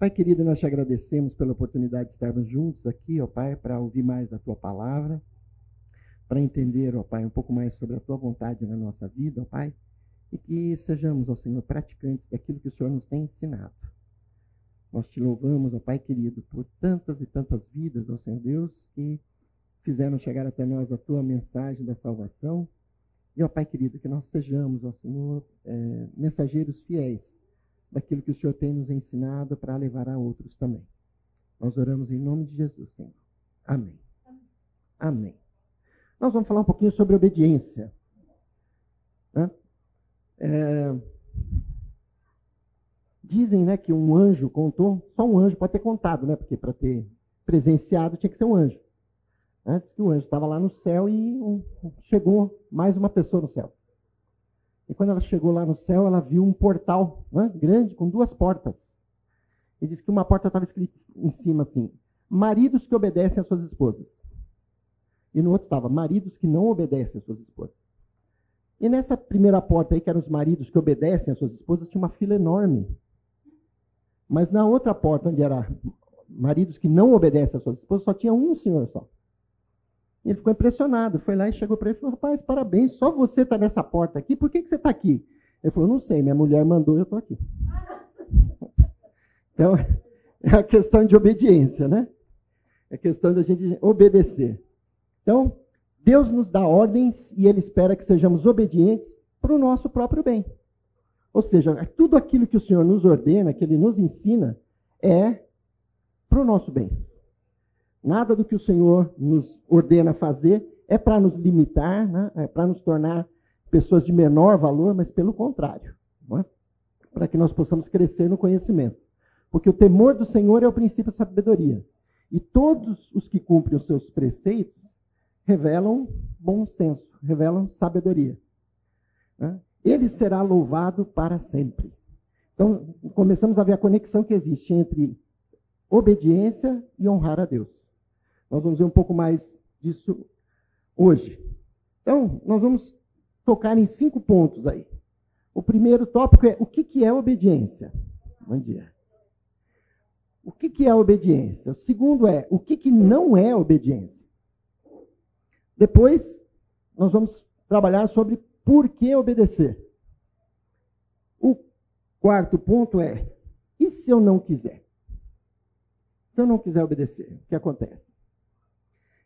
Pai querido, nós te agradecemos pela oportunidade de estarmos juntos aqui, ó Pai, para ouvir mais da tua palavra, para entender, ó Pai, um pouco mais sobre a tua vontade na nossa vida, ó Pai, e que sejamos, ó Senhor, praticantes daquilo que o Senhor nos tem ensinado. Nós te louvamos, ó Pai querido, por tantas e tantas vidas, ó Senhor Deus, que fizeram chegar até nós a tua mensagem da salvação. E, ó Pai querido, que nós sejamos, ó Senhor, é, mensageiros fiéis daquilo que o Senhor tem nos ensinado para levar a outros também. Nós oramos em nome de Jesus, Senhor. Amém. Amém. Nós vamos falar um pouquinho sobre obediência. É, dizem né, que um anjo contou, só um anjo pode ter contado, né? Porque para ter presenciado tinha que ser um anjo. Antes que o anjo estava lá no céu e chegou mais uma pessoa no céu. E quando ela chegou lá no céu, ela viu um portal né, grande com duas portas. E disse que uma porta estava escrita em cima assim: maridos que obedecem às suas esposas. E no outro estava maridos que não obedecem às suas esposas. E nessa primeira porta aí, que eram os maridos que obedecem às suas esposas, tinha uma fila enorme. Mas na outra porta, onde era maridos que não obedecem às suas esposas, só tinha um senhor só. Ele ficou impressionado, foi lá e chegou para ele e falou: Rapaz, parabéns, só você está nessa porta aqui, por que, que você está aqui? Ele falou: Não sei, minha mulher mandou, eu estou aqui. Então, é a questão de obediência, né? É questão da gente obedecer. Então, Deus nos dá ordens e Ele espera que sejamos obedientes para o nosso próprio bem. Ou seja, tudo aquilo que o Senhor nos ordena, que Ele nos ensina, é para o nosso bem. Nada do que o Senhor nos ordena fazer é para nos limitar, né? é para nos tornar pessoas de menor valor, mas pelo contrário, é? para que nós possamos crescer no conhecimento. Porque o temor do Senhor é o princípio da sabedoria. E todos os que cumprem os seus preceitos revelam bom senso, revelam sabedoria. Né? Ele será louvado para sempre. Então, começamos a ver a conexão que existe entre obediência e honrar a Deus. Nós vamos ver um pouco mais disso hoje. Então, nós vamos tocar em cinco pontos aí. O primeiro tópico é o que, que é obediência. Bom dia. O que, que é obediência? O segundo é o que, que não é obediência. Depois, nós vamos trabalhar sobre por que obedecer. O quarto ponto é: e se eu não quiser? Se eu não quiser obedecer, o que acontece?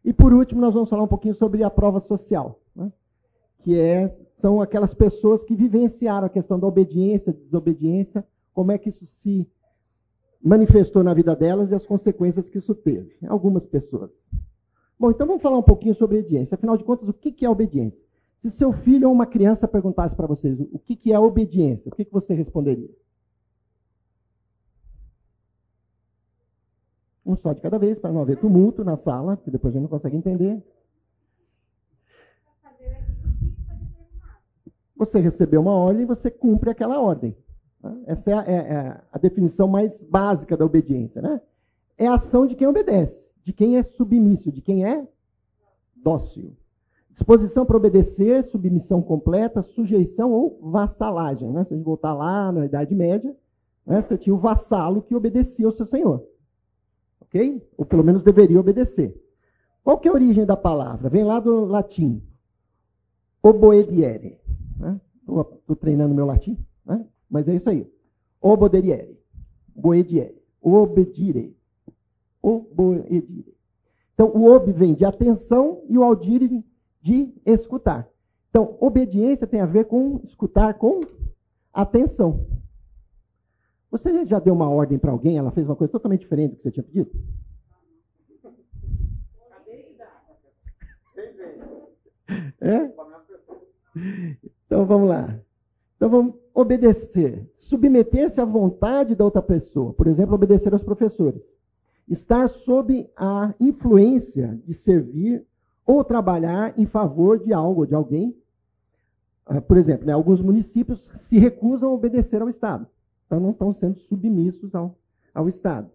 E por último, nós vamos falar um pouquinho sobre a prova social, né? que é, são aquelas pessoas que vivenciaram a questão da obediência, desobediência, como é que isso se manifestou na vida delas e as consequências que isso teve. Algumas pessoas. Bom, então vamos falar um pouquinho sobre obediência. Afinal de contas, o que é obediência? Se seu filho ou uma criança perguntasse para vocês o que é obediência, o que você responderia? Um só de cada vez, para não haver tumulto na sala, que depois a gente não consegue entender. Você recebeu uma ordem e você cumpre aquela ordem. Essa é a, é, é a, definição mais básica da obediência. Né? É a ação de quem obedece, de quem é submisso, de quem é dócil. Disposição para obedecer, submissão completa, sujeição ou vassalagem. Né? Se a gente voltar lá na Idade Média, né, você tinha o vassalo que obedecia ao seu senhor. Ok? Ou pelo menos deveria obedecer. Qual que é a origem da palavra? Vem lá do latim. Oboediere. Estou né? treinando meu latim, né? mas é isso aí. Oboderiere. Boediere. Obedire. Oboedire. Então, o ob vem de atenção e o audire de escutar. Então, obediência tem a ver com escutar com atenção. Você já deu uma ordem para alguém, ela fez uma coisa totalmente diferente do que você tinha pedido? É? Então vamos lá. Então vamos obedecer. Submeter-se à vontade da outra pessoa. Por exemplo, obedecer aos professores. Estar sob a influência de servir ou trabalhar em favor de algo, de alguém. Ah, por exemplo, né, alguns municípios se recusam a obedecer ao Estado. Então não estão sendo submissos ao, ao Estado.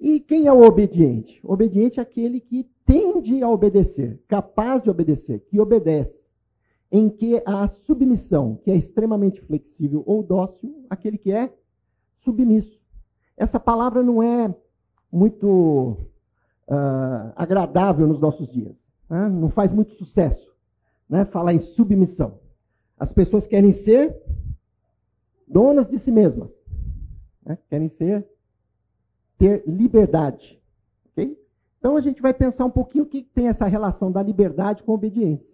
E quem é o obediente? Obediente é aquele que tende a obedecer, capaz de obedecer, que obedece, em que a submissão, que é extremamente flexível ou dócil, aquele que é submisso. essa palavra não é muito uh, agradável nos nossos dias. Né? Não faz muito sucesso né? falar em submissão. As pessoas querem ser donas de si mesmas. Né? Querem ser, ter liberdade. Okay? Então a gente vai pensar um pouquinho o que tem essa relação da liberdade com obediência.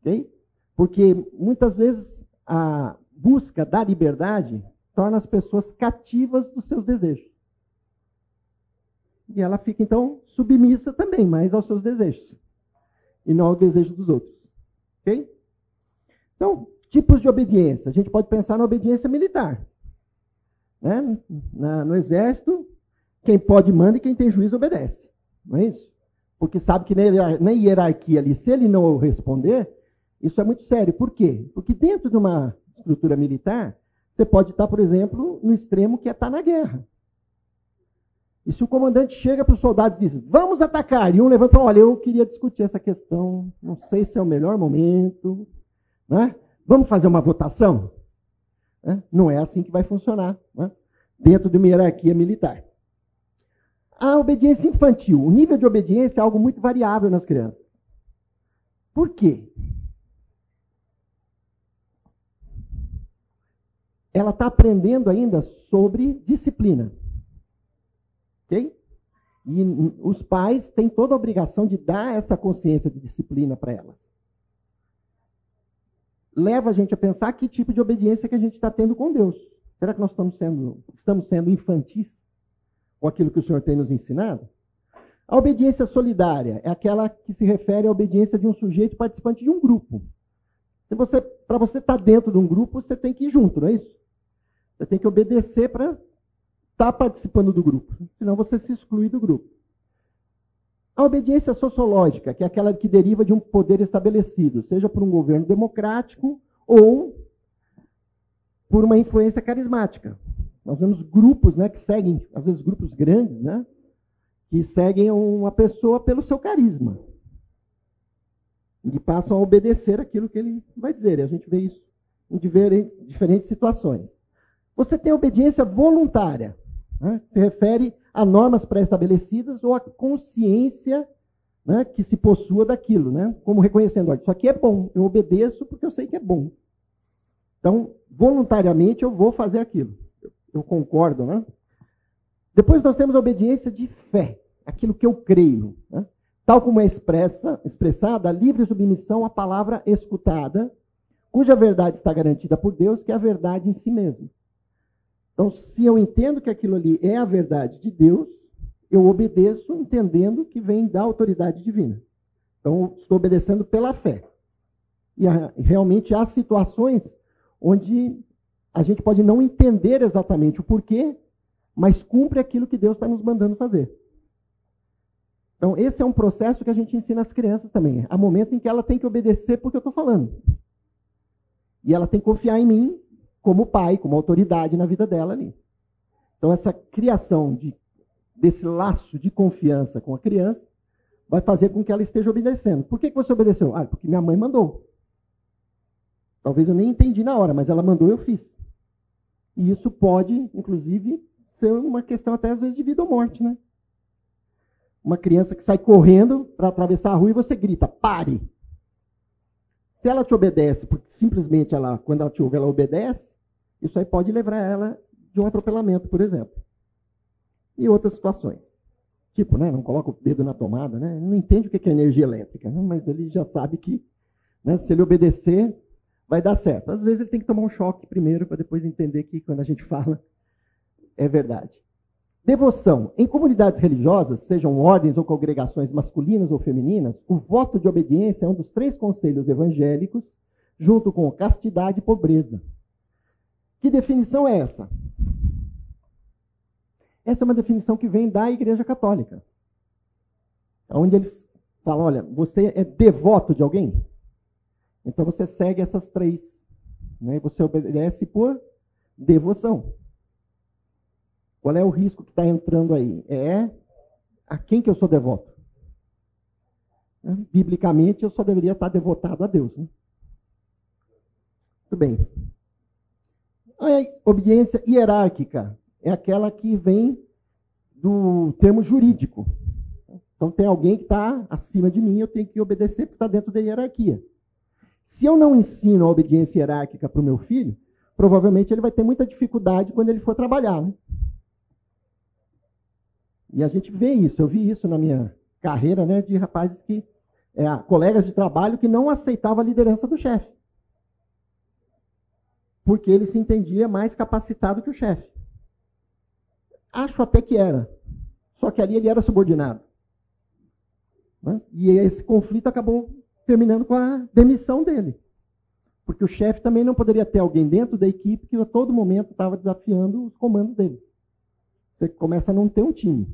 Okay? Porque muitas vezes a busca da liberdade torna as pessoas cativas dos seus desejos. E ela fica, então, submissa também, mais aos seus desejos. E não ao desejo dos outros. Ok? Então, tipos de obediência. A gente pode pensar na obediência militar. Né? Na, no exército, quem pode manda e quem tem juízo obedece. Não é isso? Porque sabe que na hierarquia ali, se ele não responder, isso é muito sério. Por quê? Porque dentro de uma estrutura militar, você pode estar, por exemplo, no extremo que é estar na guerra. E se o comandante chega para os soldados e diz, vamos atacar, e um levanta, olha, eu queria discutir essa questão, não sei se é o melhor momento, né? Vamos fazer uma votação? Não é assim que vai funcionar né? dentro de uma hierarquia militar. A obediência infantil. O nível de obediência é algo muito variável nas crianças. Por quê? ela está aprendendo ainda sobre disciplina. Ok? E os pais têm toda a obrigação de dar essa consciência de disciplina para elas. Leva a gente a pensar que tipo de obediência que a gente está tendo com Deus. Será que nós estamos sendo, estamos sendo infantis com aquilo que o Senhor tem nos ensinado? A obediência solidária é aquela que se refere à obediência de um sujeito participante de um grupo. Se você, para você estar tá dentro de um grupo, você tem que ir junto, não é isso? Você tem que obedecer para estar tá participando do grupo. Senão você se exclui do grupo. A obediência sociológica, que é aquela que deriva de um poder estabelecido, seja por um governo democrático ou por uma influência carismática. Nós vemos grupos né, que seguem, às vezes grupos grandes, né, que seguem uma pessoa pelo seu carisma. E passam a obedecer aquilo que ele vai dizer. E a gente vê isso em diferentes situações. Você tem obediência voluntária. Né? Se refere a normas pré-estabelecidas ou a consciência né, que se possua daquilo, né? como reconhecendo, olha, isso aqui é bom, eu obedeço porque eu sei que é bom. Então, voluntariamente eu vou fazer aquilo. Eu concordo, né? Depois nós temos a obediência de fé, aquilo que eu creio. Né? Tal como é expressa, expressada a livre submissão à palavra escutada, cuja verdade está garantida por Deus, que é a verdade em si mesma. Então, se eu entendo que aquilo ali é a verdade de Deus, eu obedeço entendendo que vem da autoridade divina. Então, estou obedecendo pela fé. E realmente há situações onde a gente pode não entender exatamente o porquê, mas cumpre aquilo que Deus está nos mandando fazer. Então, esse é um processo que a gente ensina às crianças também. Há momentos em que ela tem que obedecer porque eu estou falando. E ela tem que confiar em mim como pai, como autoridade na vida dela ali. Então, essa criação de, desse laço de confiança com a criança vai fazer com que ela esteja obedecendo. Por que, que você obedeceu? Ah, porque minha mãe mandou. Talvez eu nem entendi na hora, mas ela mandou e eu fiz. E isso pode, inclusive, ser uma questão até às vezes de vida ou morte, né? Uma criança que sai correndo para atravessar a rua e você grita, pare! Se ela te obedece, porque simplesmente ela, quando ela te ouve, ela obedece, isso aí pode levar ela de um atropelamento, por exemplo. E outras situações. Tipo, né, não coloca o dedo na tomada, né? Não entende o que é energia elétrica, né? mas ele já sabe que né, se ele obedecer, vai dar certo. Às vezes ele tem que tomar um choque primeiro para depois entender que quando a gente fala é verdade. Devoção. Em comunidades religiosas, sejam ordens ou congregações masculinas ou femininas, o voto de obediência é um dos três conselhos evangélicos, junto com castidade e pobreza. Que definição é essa? Essa é uma definição que vem da Igreja Católica. Onde eles falam: olha, você é devoto de alguém? Então você segue essas três. Né? Você obedece por devoção. Qual é o risco que está entrando aí? É a quem que eu sou devoto? Biblicamente, eu só deveria estar devotado a Deus. Né? Muito bem. A obediência hierárquica é aquela que vem do termo jurídico. Então tem alguém que está acima de mim, eu tenho que obedecer porque está dentro da hierarquia. Se eu não ensino a obediência hierárquica para o meu filho, provavelmente ele vai ter muita dificuldade quando ele for trabalhar. Né? E a gente vê isso, eu vi isso na minha carreira né, de rapazes que, é, colegas de trabalho que não aceitavam a liderança do chefe. Porque ele se entendia mais capacitado que o chefe. Acho até que era. Só que ali ele era subordinado. Né? E esse conflito acabou terminando com a demissão dele. Porque o chefe também não poderia ter alguém dentro da equipe que a todo momento estava desafiando os comandos dele. Você começa a não ter um time.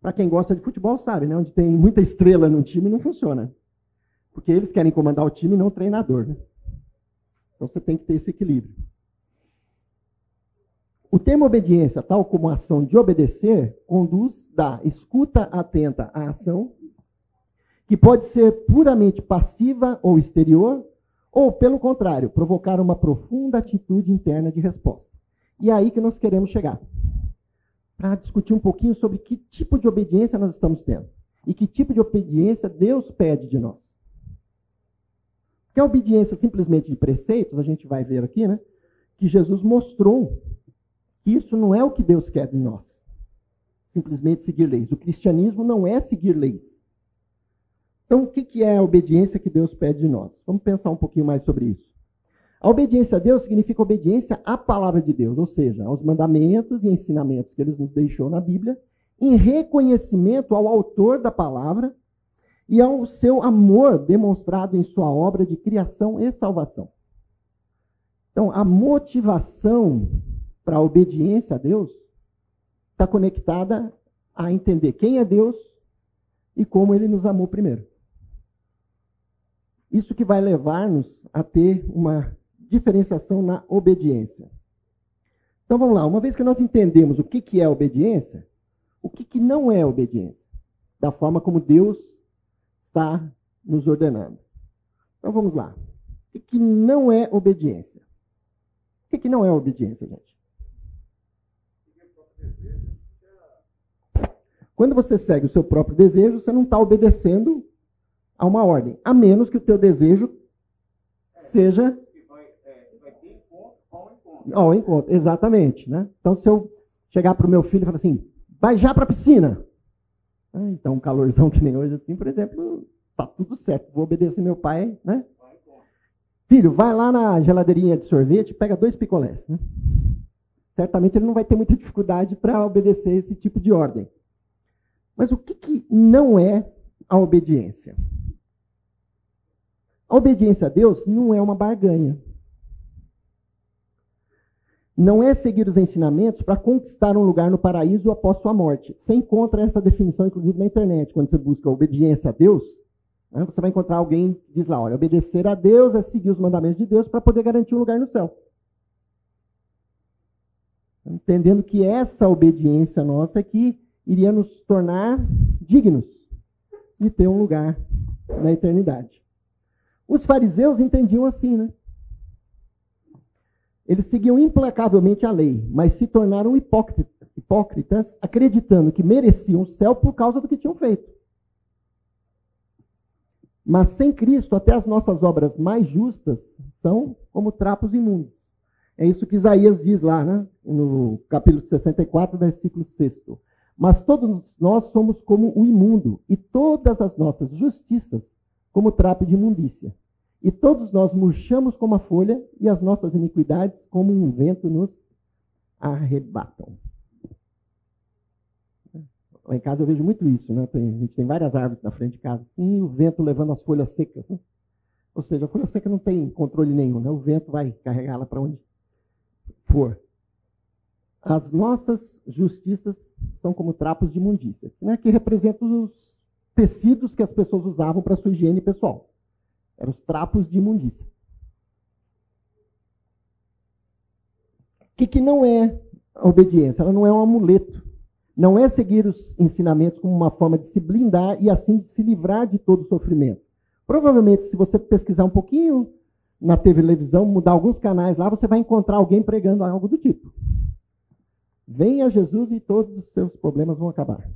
Para quem gosta de futebol sabe, né? onde tem muita estrela no time não funciona. Porque eles querem comandar o time não o treinador. Né? Então você tem que ter esse equilíbrio. O termo obediência, tal como a ação de obedecer, conduz da escuta atenta à ação, que pode ser puramente passiva ou exterior, ou, pelo contrário, provocar uma profunda atitude interna de resposta. E é aí que nós queremos chegar. Para discutir um pouquinho sobre que tipo de obediência nós estamos tendo. E que tipo de obediência Deus pede de nós. Porque a obediência simplesmente de preceitos, a gente vai ver aqui, né? Que Jesus mostrou que isso não é o que Deus quer de nós. Simplesmente seguir leis. O cristianismo não é seguir leis. Então, o que é a obediência que Deus pede de nós? Vamos pensar um pouquinho mais sobre isso. A obediência a Deus significa obediência à palavra de Deus, ou seja, aos mandamentos e ensinamentos que ele nos deixou na Bíblia, em reconhecimento ao autor da palavra e ao seu amor demonstrado em sua obra de criação e salvação. Então, a motivação para a obediência a Deus está conectada a entender quem é Deus e como ele nos amou primeiro. Isso que vai levar-nos a ter uma diferenciação na obediência. Então vamos lá, uma vez que nós entendemos o que, que é obediência, o que, que não é obediência, da forma como Deus está nos ordenando. Então vamos lá. O que, não é obediência? O que, que não é obediência, gente? Quando você segue o seu próprio desejo, você não está obedecendo a uma ordem, a menos que o teu desejo seja ao encontro, exatamente, né? Então se eu chegar para o meu filho e falar assim, vai já para a piscina, ah, então um calorzão que nem hoje assim, por exemplo, tá tudo certo, vou obedecer meu pai, né? Filho, vai lá na geladeirinha de sorvete, pega dois picolés, né? Certamente ele não vai ter muita dificuldade para obedecer esse tipo de ordem. Mas o que, que não é a obediência? A obediência a Deus não é uma barganha. Não é seguir os ensinamentos para conquistar um lugar no paraíso após sua morte. Você encontra essa definição, inclusive, na internet. Quando você busca obediência a Deus, né, você vai encontrar alguém que diz lá: olha, obedecer a Deus é seguir os mandamentos de Deus para poder garantir um lugar no céu. Entendendo que essa obediência nossa é que iria nos tornar dignos de ter um lugar na eternidade. Os fariseus entendiam assim, né? Eles seguiam implacavelmente a lei, mas se tornaram hipócritas, acreditando que mereciam o céu por causa do que tinham feito. Mas sem Cristo, até as nossas obras mais justas são como trapos imundos. É isso que Isaías diz lá, né? no capítulo 64, versículo 6. Mas todos nós somos como o imundo, e todas as nossas justiças como trapo de imundícia. E todos nós murchamos como a folha, e as nossas iniquidades como um vento nos arrebatam. Lá em casa eu vejo muito isso, né? Tem, a gente tem várias árvores na frente de casa, e o vento levando as folhas secas. Né? Ou seja, a folha seca não tem controle nenhum, né? O vento vai carregá-la para onde for. As nossas justiças são como trapos de imundícia, né, que representam os tecidos que as pessoas usavam para sua higiene pessoal. Eram os trapos de imundícia. O que, que não é a obediência? Ela não é um amuleto. Não é seguir os ensinamentos como uma forma de se blindar e assim se livrar de todo o sofrimento. Provavelmente, se você pesquisar um pouquinho na televisão, mudar alguns canais lá, você vai encontrar alguém pregando algo do tipo. Venha Jesus e todos os seus problemas vão acabar.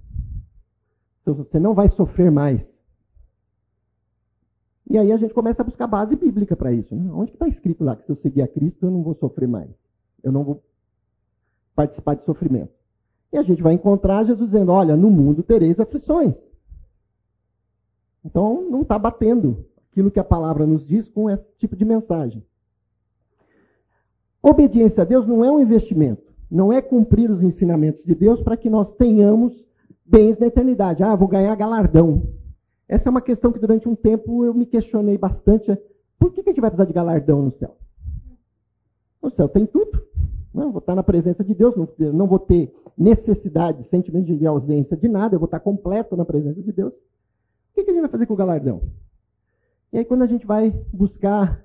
Você não vai sofrer mais. E aí a gente começa a buscar base bíblica para isso. Né? Onde está escrito lá que se eu seguir a Cristo eu não vou sofrer mais? Eu não vou participar de sofrimento. E a gente vai encontrar Jesus dizendo: Olha, no mundo tereis aflições. Então não está batendo aquilo que a palavra nos diz com esse tipo de mensagem. Obediência a Deus não é um investimento, não é cumprir os ensinamentos de Deus para que nós tenhamos bens na eternidade. Ah, vou ganhar galardão. Essa é uma questão que durante um tempo eu me questionei bastante. Por que a gente vai precisar de galardão no céu? No céu tem tudo. Não, vou estar na presença de Deus, não, vou ter necessidade, sentimento de ausência de nada, eu vou estar completo na presença de Deus. O que a gente vai fazer com o galardão? E aí, quando a gente vai buscar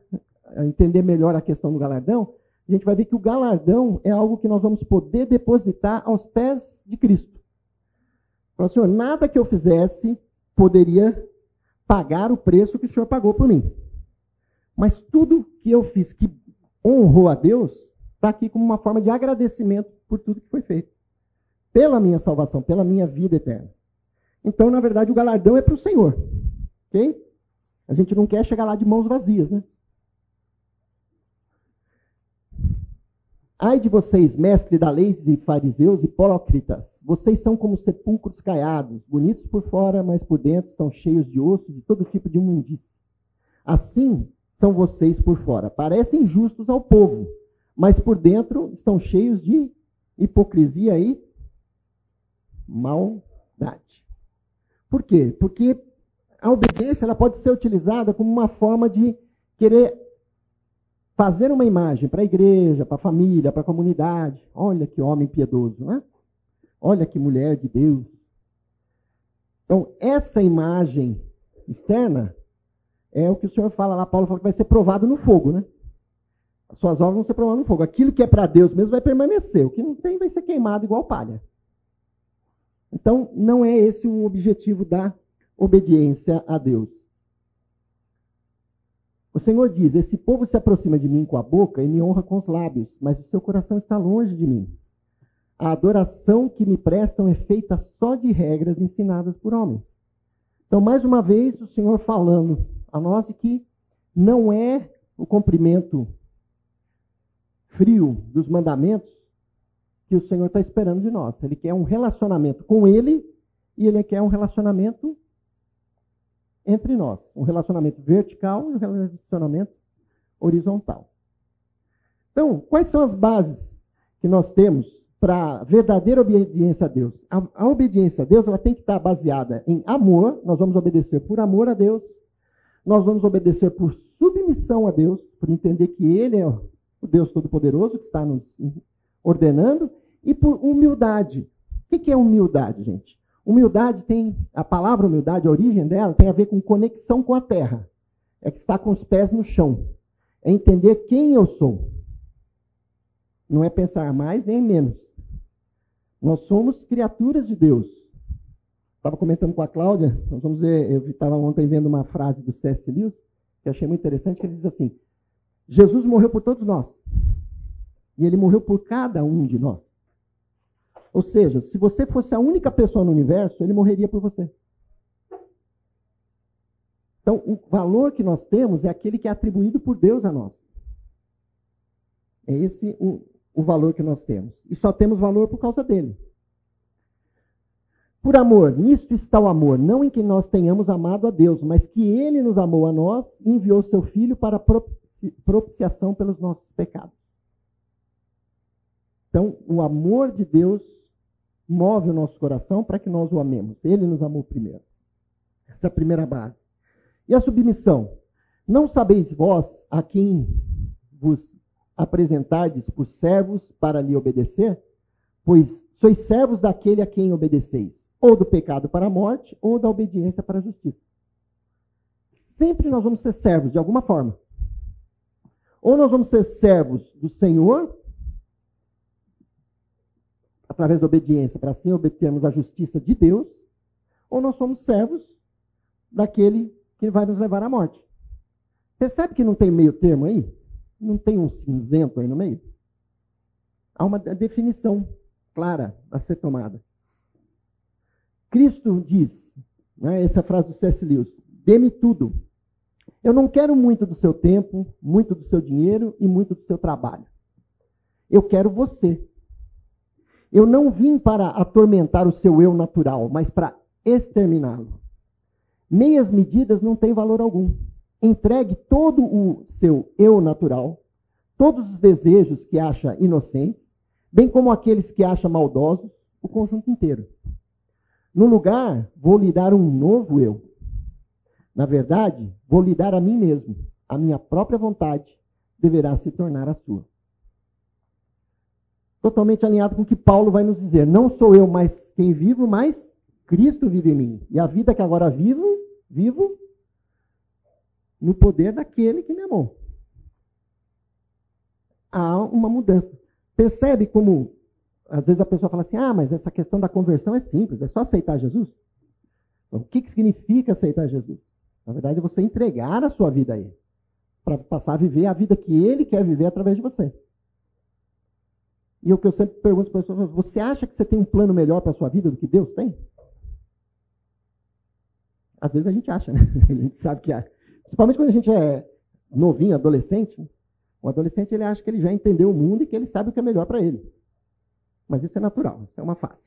entender melhor a questão do galardão, a gente vai ver que o galardão é algo que nós vamos poder depositar aos pés de Cristo. Fala, Senhor, nada que eu fizesse poderia pagar o preço que o Senhor pagou por mim. Mas tudo que eu fiz que honrou a Deus, está aqui como uma forma de agradecimento por tudo que foi feito. Pela minha salvação, pela minha vida eterna. Então, na verdade, o galardão é para o Senhor. Ok? A gente não quer chegar lá de mãos vazias, né? Ai de vocês, mestres da lei e fariseus hipócritas, vocês são como sepulcros caiados, bonitos por fora, mas por dentro estão cheios de osso de todo tipo de imundície. Assim são vocês por fora. Parecem justos ao povo, mas por dentro estão cheios de hipocrisia e maldade. Por quê? Porque a obediência ela pode ser utilizada como uma forma de querer fazer uma imagem para a igreja, para a família, para a comunidade. Olha que homem piedoso, né? Olha que mulher de Deus. Então, essa imagem externa é o que o Senhor fala lá, Paulo fala que vai ser provado no fogo, né? As suas obras vão ser provadas no fogo. Aquilo que é para Deus mesmo vai permanecer. O que não tem vai ser queimado igual palha. Então, não é esse o objetivo da obediência a Deus. O Senhor diz: Esse povo se aproxima de mim com a boca e me honra com os lábios, mas o seu coração está longe de mim. A adoração que me prestam é feita só de regras ensinadas por homens. Então, mais uma vez, o Senhor falando a nós de que não é o cumprimento frio dos mandamentos que o Senhor está esperando de nós. Ele quer um relacionamento com Ele e Ele quer um relacionamento entre nós. Um relacionamento vertical e um relacionamento horizontal. Então, quais são as bases que nós temos para verdadeira obediência a Deus? A, a, obediência a Deus ela tem que estar baseada em amor, nós vamos obedecer por amor a Deus, nós vamos obedecer por submissão a Deus, por entender que Ele é o Deus Todo-Poderoso que está nos ordenando, e por humildade. O que é humildade, gente? Humildade tem, a palavra humildade, a origem dela tem a ver com conexão com a terra. É que está com os pés no chão. É entender quem eu sou. Não é pensar mais nem menos. Nós somos criaturas de Deus. Estava comentando com a Cláudia, nós vamos ver, eu estava ontem vendo uma frase do C.S. Lewis, que achei muito interessante, que ele diz assim: Jesus morreu por todos nós. E ele morreu por cada um de nós. Ou seja, se você fosse a única pessoa no universo, ele morreria por você. Então, o valor que nós temos é aquele que é atribuído por Deus a nós. É esse o, o valor que nós temos. E só temos valor por causa dele. Por amor, nisto está o amor, não em que nós tenhamos amado a Deus, mas que ele nos amou a nós e enviou seu filho para propiciação pelos nossos pecados. Então, o amor de Deus move o nosso coração para que nós o amemos. Ele nos amou primeiro. Essa é a primeira base. E a submissão? Não sabeis vós a quem vos apresentardes por servos para lhe obedecer? Pois sois servos daquele a quem obedeceis, ou do pecado para a morte, ou da obediência para a justiça. Sempre nós vamos ser servos de alguma forma. Ou nós vamos ser servos do Senhor, através da obediência, para assim obtermos a justiça de Deus, ou nós somos servos daquele que vai nos levar à morte. Percebe que não tem meio termo aí? Não tem um cinzento aí no meio? Há uma definição clara a ser tomada. Cristo diz, né, essa frase do C.S. Lewis, dê-me tudo. Eu não quero muito do seu tempo, muito do seu dinheiro e muito do seu trabalho. Eu quero você. Eu não vim para atormentar o seu eu natural, mas para exterminá-lo. Meias medidas não têm valor algum. Entregue todo o seu eu natural, todos os desejos que acha inocentes, bem como aqueles que acha maldosos, o conjunto inteiro. No lugar, vou lhe dar um novo eu. Na verdade, vou lhe dar a mim mesmo. A minha própria vontade deverá se tornar a sua. Totalmente alinhado com o que Paulo vai nos dizer. Não sou eu mais quem vivo, mas Cristo vive em mim. E a vida que agora vivo, vivo no poder daquele que me amou. Há uma mudança. Percebe como, às vezes a pessoa fala assim: ah, mas essa questão da conversão é simples, é só aceitar Jesus? Então, o que, que significa aceitar Jesus? Na verdade, é você entregar a sua vida a Ele, para passar a viver a vida que Ele quer viver através de você. E o que eu sempre pergunto para as pessoas: você acha que você tem um plano melhor para a sua vida do que Deus tem? Às vezes a gente acha, né? A gente sabe que há. Principalmente quando a gente é novinho, adolescente. O adolescente ele acha que ele já entendeu o mundo e que ele sabe o que é melhor para ele. Mas isso é natural, isso é uma fase.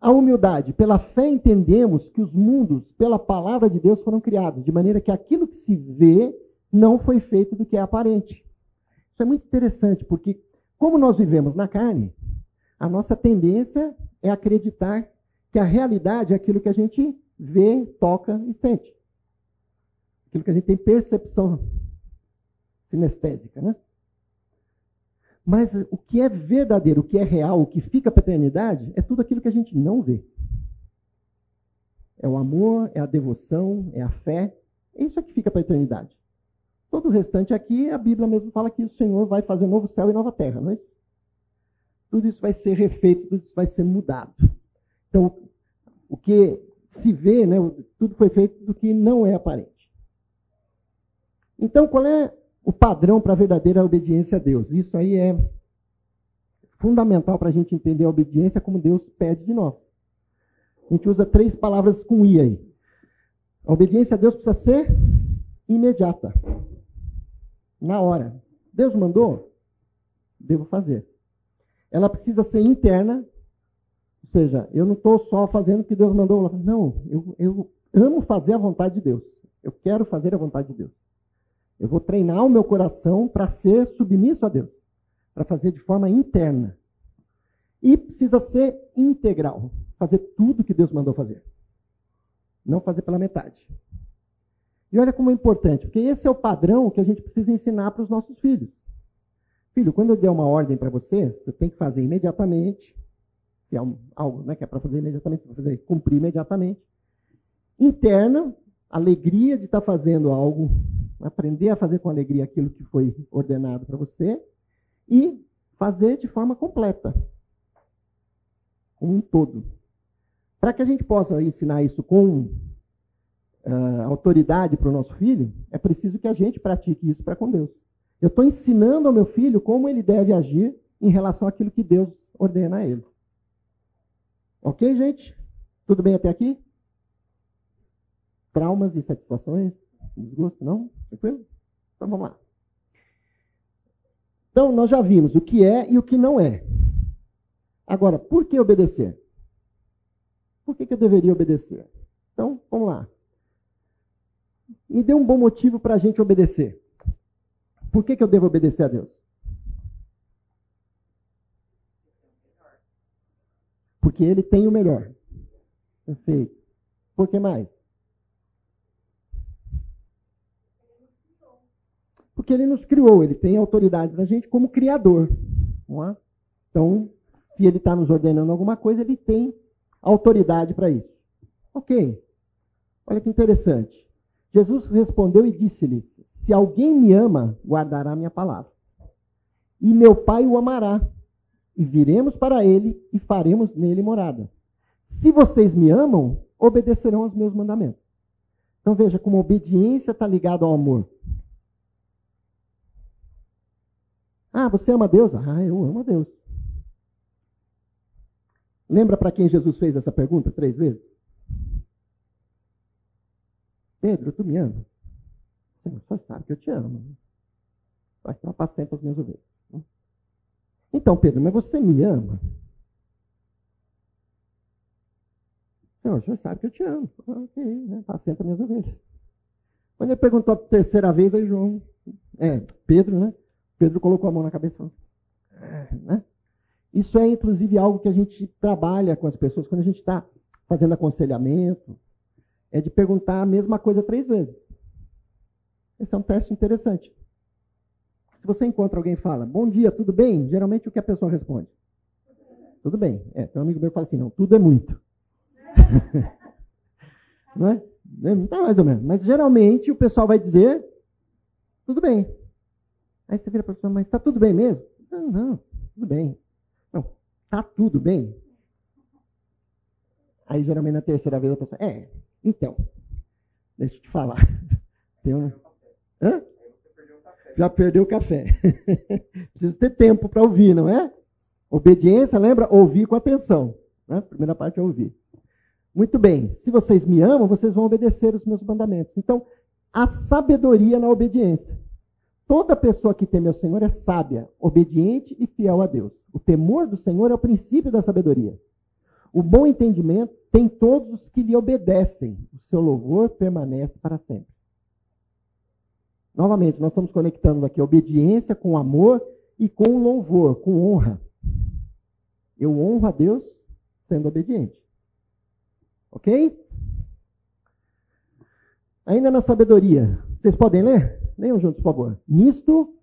A humildade. Pela fé entendemos que os mundos, pela palavra de Deus, foram criados, de maneira que aquilo que se vê não foi feito do que é aparente. Isso é muito interessante, porque como nós vivemos na carne, a nossa tendência é acreditar que a realidade é aquilo que a gente vê, toca e sente. Aquilo que a gente tem percepção sinestésica, né? Mas o que é verdadeiro, o que é real, o que fica para a eternidade, é tudo aquilo que a gente não vê. É o amor, é a devoção, é a fé. É isso que fica para a eternidade. Todo o restante aqui, a Bíblia mesmo fala que o Senhor vai fazer novo céu e nova terra, não é? Tudo isso vai ser refeito, tudo isso vai ser mudado. Então, o que se vê, né, tudo foi feito do que não é aparente. Então, qual é o padrão para a verdadeira obediência a Deus? Isso aí é fundamental para a gente entender a obediência como Deus pede de nós. A gente usa três palavras com I aí. A obediência a Deus precisa ser imediata. Na hora. Deus mandou? Devo fazer. Ela precisa ser interna, ou seja, eu não estou só fazendo o que Deus mandou. Não, eu, eu amo fazer a vontade de Deus. Eu quero fazer a vontade de Deus. Eu vou treinar o meu coração para ser submisso a Deus, para fazer de forma interna. E precisa ser integral, fazer tudo que Deus mandou fazer. Não fazer pela metade. E olha como é importante, porque esse é o padrão que a gente precisa ensinar para os nossos filhos. Filho, quando eu der uma ordem para você, você tem que fazer imediatamente, se é um, algo né, que é para fazer imediatamente, vai fazer, cumprir imediatamente. Interna, alegria de estar tá fazendo algo, aprender a fazer com alegria aquilo que foi ordenado para você e fazer de forma completa, como um todo. Para que a gente possa ensinar isso com uh, autoridade para o nosso filho, é preciso que a gente pratique isso para com Deus. Eu estou ensinando ao meu filho como ele deve agir em relação àquilo que Deus ordena a ele. Ok, gente? Tudo bem até aqui? Traumas e satisfações? Desgosto? Não? Tranquilo? Então vamos lá. Então, nós já vimos o que é e o que não é. Agora, por que obedecer? Por que, que eu deveria obedecer? Então, vamos lá. Me dê um bom motivo para a gente obedecer. Por que, que eu devo obedecer a Deus? Porque ele tem o melhor. Perfeito. Por que mais? Porque ele nos criou, ele tem autoridade na gente como criador. É? Então, se ele está nos ordenando alguma coisa, ele tem autoridade para isso. Ok. Olha que interessante. Jesus respondeu e disse-lhe: Se alguém me ama, guardará minha palavra. E meu Pai o amará, e viremos para ele e faremos nele morada. Se vocês me amam, obedecerão aos meus mandamentos. Então veja como obediência está ligada ao amor. Ah, você ama Deus? Ah, eu amo a Deus. Lembra para quem Jesus fez essa pergunta três vezes? Pedro, tu me ama? Senhor, só sabe que eu te amo. Vai estar apacenta as minhas ovelhas. Então, Pedro, mas você me ama? Senhor, o senhor sabe que eu te amo. Ok, né? Apacenta minhas ovelhas. Quando ele perguntou a terceira vez, aí João, é, Pedro, né? Pedro colocou a mão na cabeça e falou, é, né? Isso é, inclusive, algo que a gente trabalha com as pessoas quando a gente está fazendo aconselhamento, é de perguntar a mesma coisa três vezes. Esse é um teste interessante. Se você encontra alguém e fala, bom dia, tudo bem? Geralmente o que a pessoa responde? Tudo bem. É, tem um amigo meu que fala assim, não, tudo é muito. não é? Tá mais ou menos. Mas geralmente o pessoal vai dizer, tudo bem. Aí você vira para a pessoa, mas está tudo bem mesmo? Não, não, tudo bem. Não, está tudo bem. Aí geralmente na terceira vez a pessoa, é, então, deixa eu te falar. Tem um... Hã? Já perdeu o café. Precisa ter tempo para ouvir, não é? Obediência, lembra? Ouvir com atenção. Né? Primeira parte é ouvir. Muito bem. Se vocês me amam, vocês vão obedecer os meus mandamentos. Então, a sabedoria na obediência. Toda pessoa que teme ao Senhor é sábia, obediente e fiel a Deus. O temor do Senhor é o princípio da sabedoria. O bom entendimento tem todos os que lhe obedecem. O seu louvor permanece para sempre. Novamente, nós estamos conectando aqui obediência com amor e com louvor, com honra. Eu honro a Deus sendo obediente. Ok? Ainda na sabedoria. Vocês podem ler? Leiam juntos, por favor. Nisto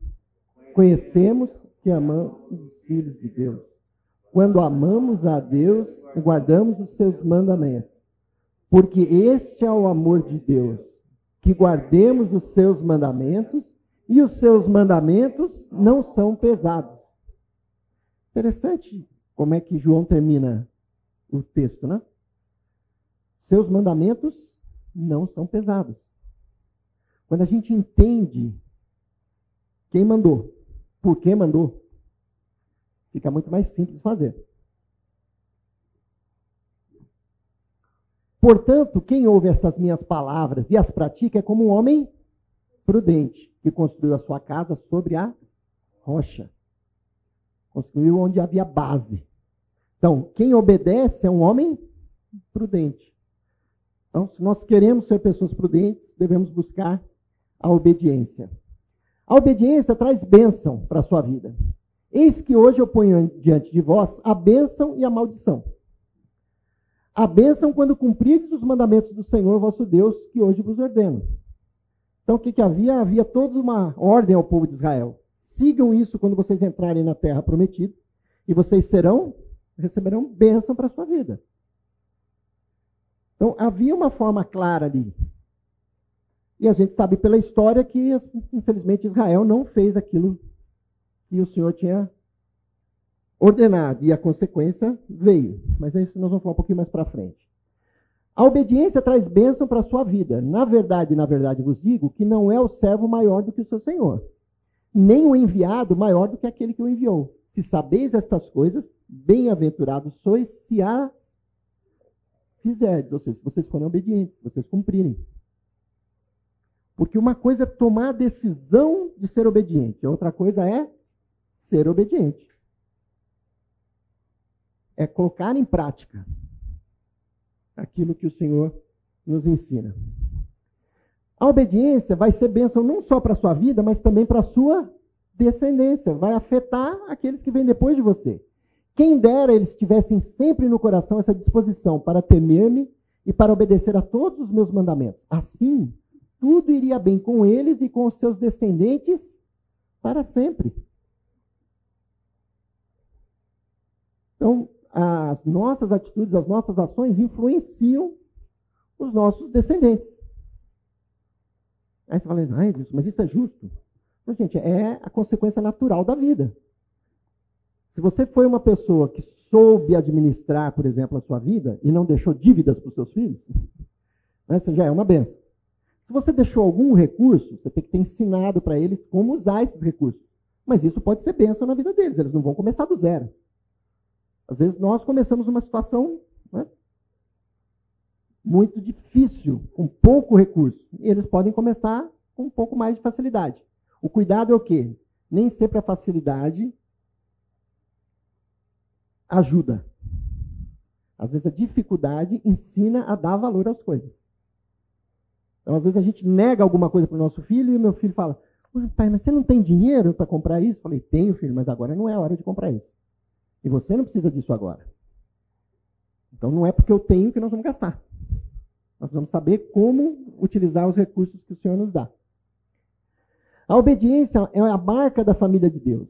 conhecemos que amamos os filhos de Deus. Quando amamos a Deus guardamos os seus mandamentos. Porque este é o amor de Deus que guardemos os seus mandamentos, e os seus mandamentos não são pesados. Interessante como é que João termina o texto, né? Seus mandamentos não são pesados. Quando a gente entende quem mandou, por que mandou, fica muito mais simples fazer. Portanto, quem ouve estas minhas palavras e as pratica é como um homem prudente, que construiu a sua casa sobre a rocha. Construiu onde havia base. Então, quem obedece é um homem prudente. Então, se nós queremos ser pessoas prudentes, devemos buscar a obediência. A obediência traz bênção para a sua vida. Eis que hoje eu ponho diante de vós a bênção e a maldição. A bênção quando cumprirdes os mandamentos do Senhor vosso Deus, que hoje vos ordeno. Então, o que, que havia? Havia toda uma ordem ao povo de Israel. Sigam isso quando vocês entrarem na terra prometida, e vocês serão, receberão bênção para a sua vida. Então, havia uma forma clara ali. E a gente sabe pela história que, infelizmente, Israel não fez aquilo que o Senhor tinha ordenado e a consequência veio. Mas é isso nós vamos falar um pouquinho mais para frente. A obediência traz bênção para a sua vida. Na verdade, na verdade vos digo que não é o servo maior do que o seu senhor, nem o enviado maior do que aquele que o enviou. Se sabeis estas coisas, bem-aventurados sois se a fizerdes, ou seja, se vocês forem obedientes, se vocês cumprirem. Porque uma coisa é tomar a decisão de ser obediente, outra coisa é ser obediente é colocar em prática aquilo que o Senhor nos ensina. A obediência vai ser bênção não só para a sua vida, mas também para a sua descendência. Vai afetar aqueles que vêm depois de você. Quem dera eles tivessem sempre no coração essa disposição para temer-me e para obedecer a todos os meus mandamentos. Assim, tudo iria bem com eles e com os seus descendentes para sempre. Então, as nossas atitudes, as nossas ações influenciam os nossos descendentes. Aí você fala, ai, mas isso é justo? Não, gente, é a consequência natural da vida. Se você foi uma pessoa que soube administrar, por exemplo, a sua vida e não deixou dívidas para os seus filhos, né, já é uma benção. Se você deixou algum recurso, você tem que ter ensinado para eles como usar esses recursos. Mas isso pode ser benção na vida deles, eles não vão começar do zero. Às vezes nós começamos uma situação né, muito difícil, com pouco recurso. E eles podem começar com um pouco mais de facilidade. O cuidado é o quê? Nem sempre a facilidade ajuda. Às vezes a dificuldade ensina a dar valor às coisas. Então, às vezes a gente nega alguma coisa para o nosso filho e o meu filho fala: Pai, mas você não tem dinheiro para comprar isso? Eu falei: Tenho, filho, mas agora não é a hora de comprar isso. E você não precisa disso agora. Então não é porque eu tenho que nós vamos gastar. Nós vamos saber como utilizar os recursos que o Senhor nos dá. A obediência é a marca da família de Deus.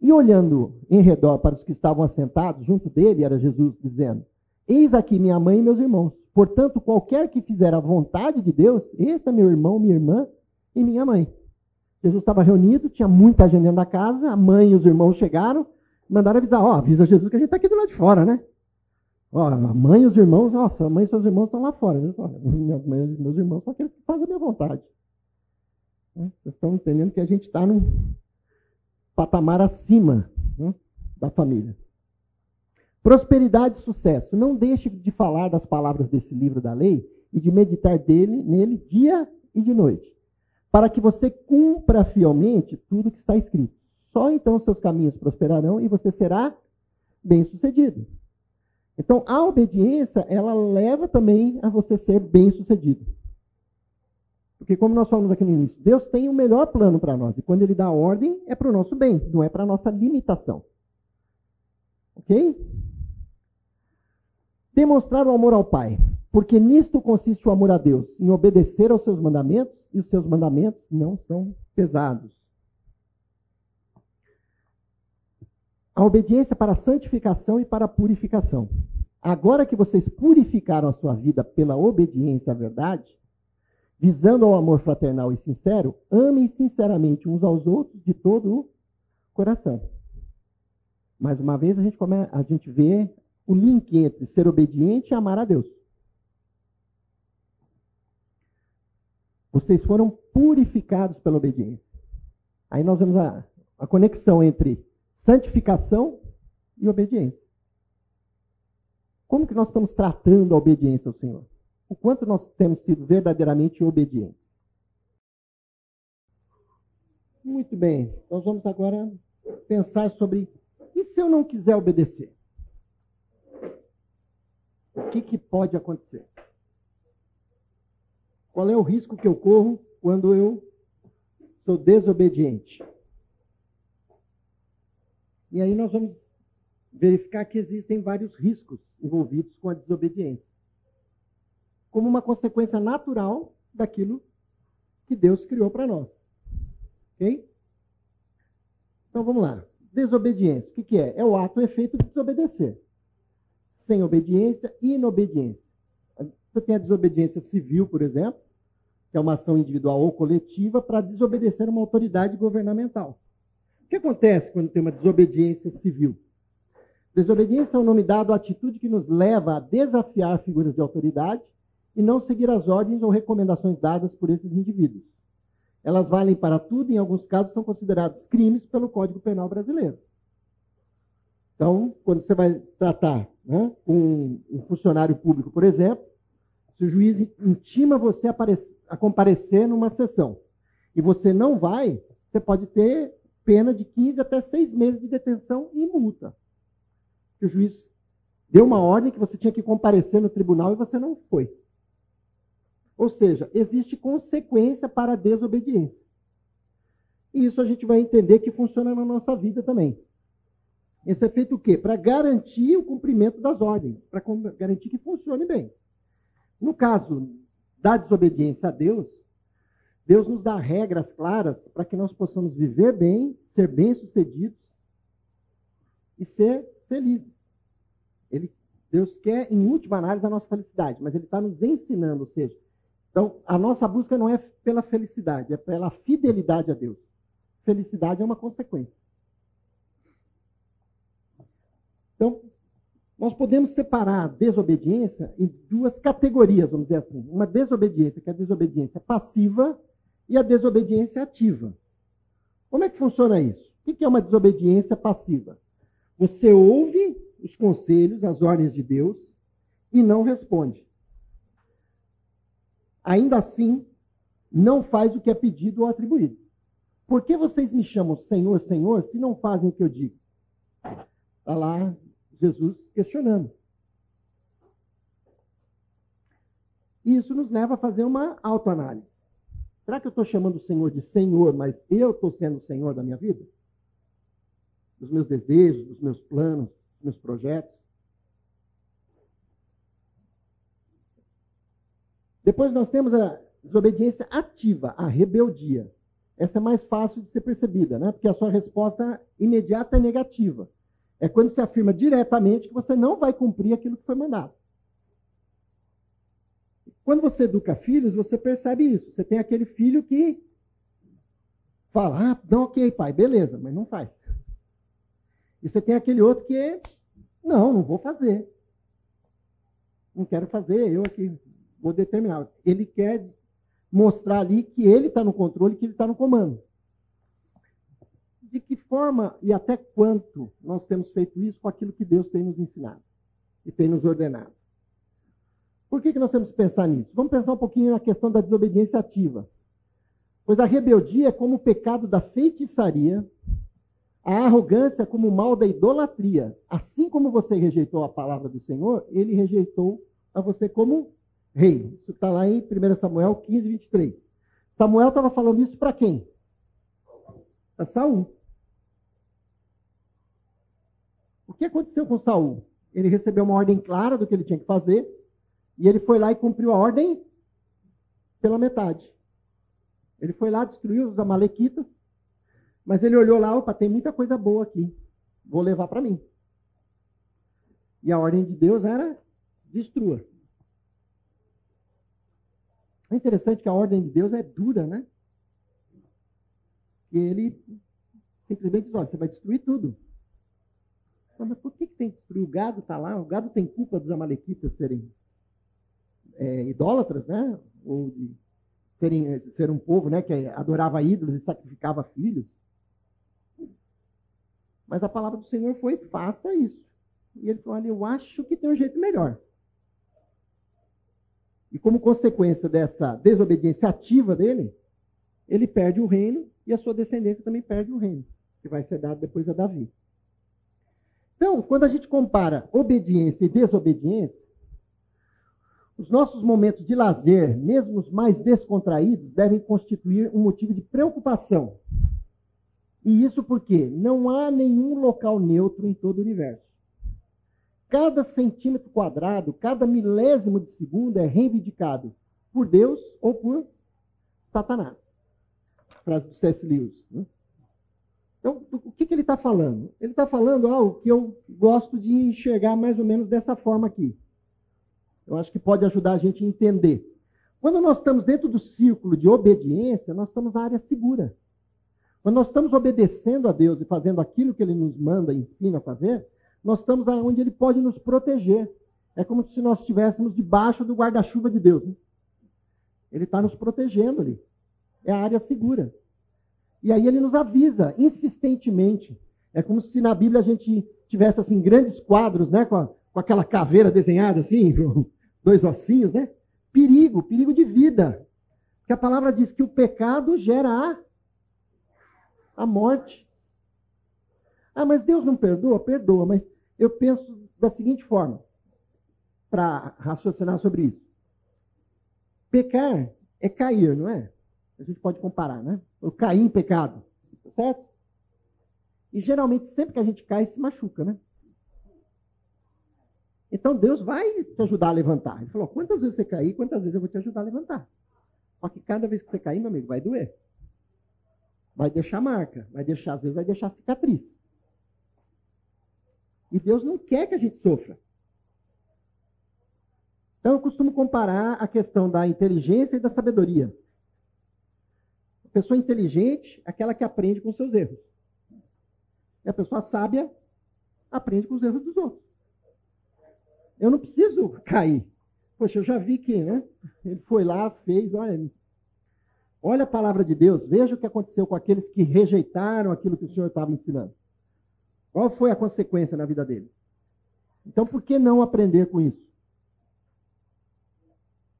E olhando em redor para os que estavam assentados junto dele, era Jesus dizendo: Eis aqui minha mãe e meus irmãos. Portanto, qualquer que fizer a vontade de Deus, esse é meu irmão, minha irmã e minha mãe. Jesus estava reunido, tinha muita gente dentro da casa, a mãe e os irmãos chegaram, mandaram avisar: Ó, avisa Jesus que a gente está aqui do lado de fora, né? Ó, a mãe e os irmãos, nossa, a mãe e seus irmãos estão lá fora. Mãe e meus irmãos são aqueles que fazem a minha vontade. Vocês estão entendendo que a gente está num patamar acima né, da família. Prosperidade e sucesso. Não deixe de falar das palavras desse livro da lei e de meditar dele, nele dia e de noite, para que você cumpra fielmente tudo que está escrito. Só então seus caminhos prosperarão e você será bem-sucedido. Então, a obediência, ela leva também a você ser bem-sucedido. Porque, como nós falamos aqui no início, Deus tem o melhor plano para nós. E quando Ele dá ordem, é para o nosso bem, não é para a nossa limitação. Ok? Demonstrar o amor ao Pai. Porque nisto consiste o amor a Deus, em obedecer aos seus mandamentos, e os seus mandamentos não são pesados. A obediência para a santificação e para a purificação. Agora que vocês purificaram a sua vida pela obediência à verdade, visando ao amor fraternal e sincero, amem sinceramente uns aos outros de todo o coração. Mais uma vez, a gente, come, a gente vê o link entre ser obediente e amar a Deus. Vocês foram purificados pela obediência. Aí nós vemos a, a conexão entre santificação e obediência. Como que nós estamos tratando a obediência ao Senhor? o quanto nós temos sido verdadeiramente obedientes. Muito bem, nós vamos agora pensar sobre e se eu não quiser obedecer? O que, que pode acontecer? Qual é o risco que eu corro quando eu sou desobediente? E aí nós vamos verificar que existem vários riscos envolvidos com a desobediência como uma consequência natural daquilo que Deus criou para nós. Ok? Então vamos lá. Desobediência. O que, que é? É o ato, o efeito de desobedecer. Sem obediência, inobediência. Você tem a desobediência civil, por exemplo, que é uma ação individual ou coletiva para desobedecer uma autoridade governamental. Que acontece quando tem uma desobediência civil? Desobediência é o nome dado à atitude que nos leva a desafiar figuras de autoridade e não seguir as ordens ou recomendações dadas por esses indivíduos. Elas valem para tudo e, em alguns casos, são considerados crimes pelo Código Penal brasileiro. Então, quando você vai tratar né, com um funcionário público, por exemplo, se o juiz intima você a comparecer numa sessão e você não vai, você pode ter pena de 15 até 6 meses de detenção e multa. o juiz deu uma ordem que você tinha que comparecer no tribunal e você não foi. Ou seja, existe consequência para a desobediência. E isso a gente vai entender que funciona na nossa vida também. Isso é feito o quê? Para garantir o cumprimento das ordens, para garantir que funcione bem. No caso da desobediência a Deus, Deus nos dá regras claras para que nós possamos viver bem, ser bem-sucedidos e ser felizes. Ele, Deus quer, em última análise, a nossa felicidade, mas Ele está nos ensinando, ou seja, então, a nossa busca não é pela felicidade, é pela fidelidade a Deus. Felicidade é uma consequência. Então, nós podemos separar a desobediência em duas categorias, vamos dizer assim. Uma desobediência, que é a desobediência passiva, e a desobediência ativa. Como é que funciona isso? O que é uma desobediência passiva? Você ouve os conselhos, as ordens de Deus e não responde. Ainda assim, não faz o que é pedido ou atribuído. Por que vocês me chamam Senhor, Senhor, se não fazem o que eu digo? Está lá Jesus questionando. E isso nos leva a fazer uma autoanálise. Será que eu estou chamando o Senhor de Senhor, mas eu estou sendo o Senhor da minha vida? Dos meus desejos, dos meus planos, dos meus projetos? Depois nós temos a desobediência ativa, a rebeldia. Essa é mais fácil de ser percebida, né? porque a sua resposta imediata é negativa. É quando se afirma diretamente que você não vai cumprir aquilo que foi mandado. Quando você educa filhos, você percebe isso. Você tem aquele filho que fala, ah, não, ok, pai, beleza, mas não faz. E você tem aquele outro que, não, não vou fazer. Não quero fazer, eu aqui vou determinar. Ele quer mostrar ali que ele está no controle, que ele está no comando. De que forma e até quanto nós temos feito isso com aquilo que Deus tem nos ensinado e tem nos ordenado? Por que, que nós temos que pensar nisso? Vamos pensar um pouquinho na questão da desobediência ativa. Pois a rebeldia é como o pecado da feitiçaria, a arrogância como o mal da idolatria. Assim como você rejeitou a palavra do Senhor, ele rejeitou a você como rei. Isso está lá em 1 Samuel 15, 23. Samuel estava falando isso para quem? Para Saul. O que aconteceu com Saul? Ele recebeu uma ordem clara do que ele tinha que fazer, e ele foi lá e cumpriu a ordem pela metade. Ele foi lá, destruiu os amalequitas, mas ele olhou lá, opa, tem muita coisa boa aqui. Vou levar para mim. E a ordem de Deus era destrua. É interessante que a ordem de Deus é dura, né? E ele simplesmente diz, olha, você vai destruir tudo. Mas por que, que tem que destruir? O gado está lá, o gado tem culpa dos amalequitas serem é, idólatras, né? Ou de serem, ser um povo né, que adorava ídolos e sacrificava filhos. Mas a palavra do Senhor foi: faça isso. E ele falou: olha, eu acho que tem um jeito melhor. E como consequência dessa desobediência ativa dele, ele perde o reino e a sua descendência também perde o reino, que vai ser dado depois a Davi. Então, quando a gente compara obediência e desobediência, os nossos momentos de lazer, mesmo os mais descontraídos, devem constituir um motivo de preocupação. E isso porque não há nenhum local neutro em todo o universo. Cada centímetro quadrado, cada milésimo de segundo é reivindicado por Deus ou por Satanás. Frase do C.S. Lewis. Né? Então, o que, que ele está falando? Ele está falando algo que eu gosto de enxergar mais ou menos dessa forma aqui. Eu acho que pode ajudar a gente a entender. Quando nós estamos dentro do círculo de obediência, nós estamos na área segura. Quando nós estamos obedecendo a Deus e fazendo aquilo que Ele nos manda e ensina a fazer, nós estamos onde Ele pode nos proteger. É como se nós estivéssemos debaixo do guarda-chuva de Deus. Né? Ele está nos protegendo ali. É a área segura. E aí ele nos avisa insistentemente. É como se na Bíblia a gente tivesse assim grandes quadros, né, com, a, com aquela caveira desenhada assim, dois ossinhos, né? Perigo, perigo de vida. Porque a palavra diz que o pecado gera a, a morte. Ah, mas Deus não perdoa? Perdoa, mas eu penso da seguinte forma, para raciocinar sobre isso. Pecar é cair, não é? A gente pode comparar, né? Eu caí em pecado, certo? E geralmente, sempre que a gente cai, se machuca, né? Então Deus vai te ajudar a levantar. Ele falou: quantas vezes você cair, quantas vezes eu vou te ajudar a levantar. Só que cada vez que você cair, meu amigo, vai doer. Vai deixar marca, vai deixar, às vezes vai deixar cicatriz. E Deus não quer que a gente sofra. Então eu costumo comparar a questão da inteligência e da sabedoria. A pessoa inteligente é aquela que aprende com seus erros. E a pessoa sábia aprende com os erros dos outros. Eu não preciso cair. Poxa, eu já vi que, né? Ele foi lá, fez, olha. Olha a palavra de Deus, veja o que aconteceu com aqueles que rejeitaram aquilo que o Senhor estava ensinando. Qual foi a consequência na vida dele? Então, por que não aprender com isso?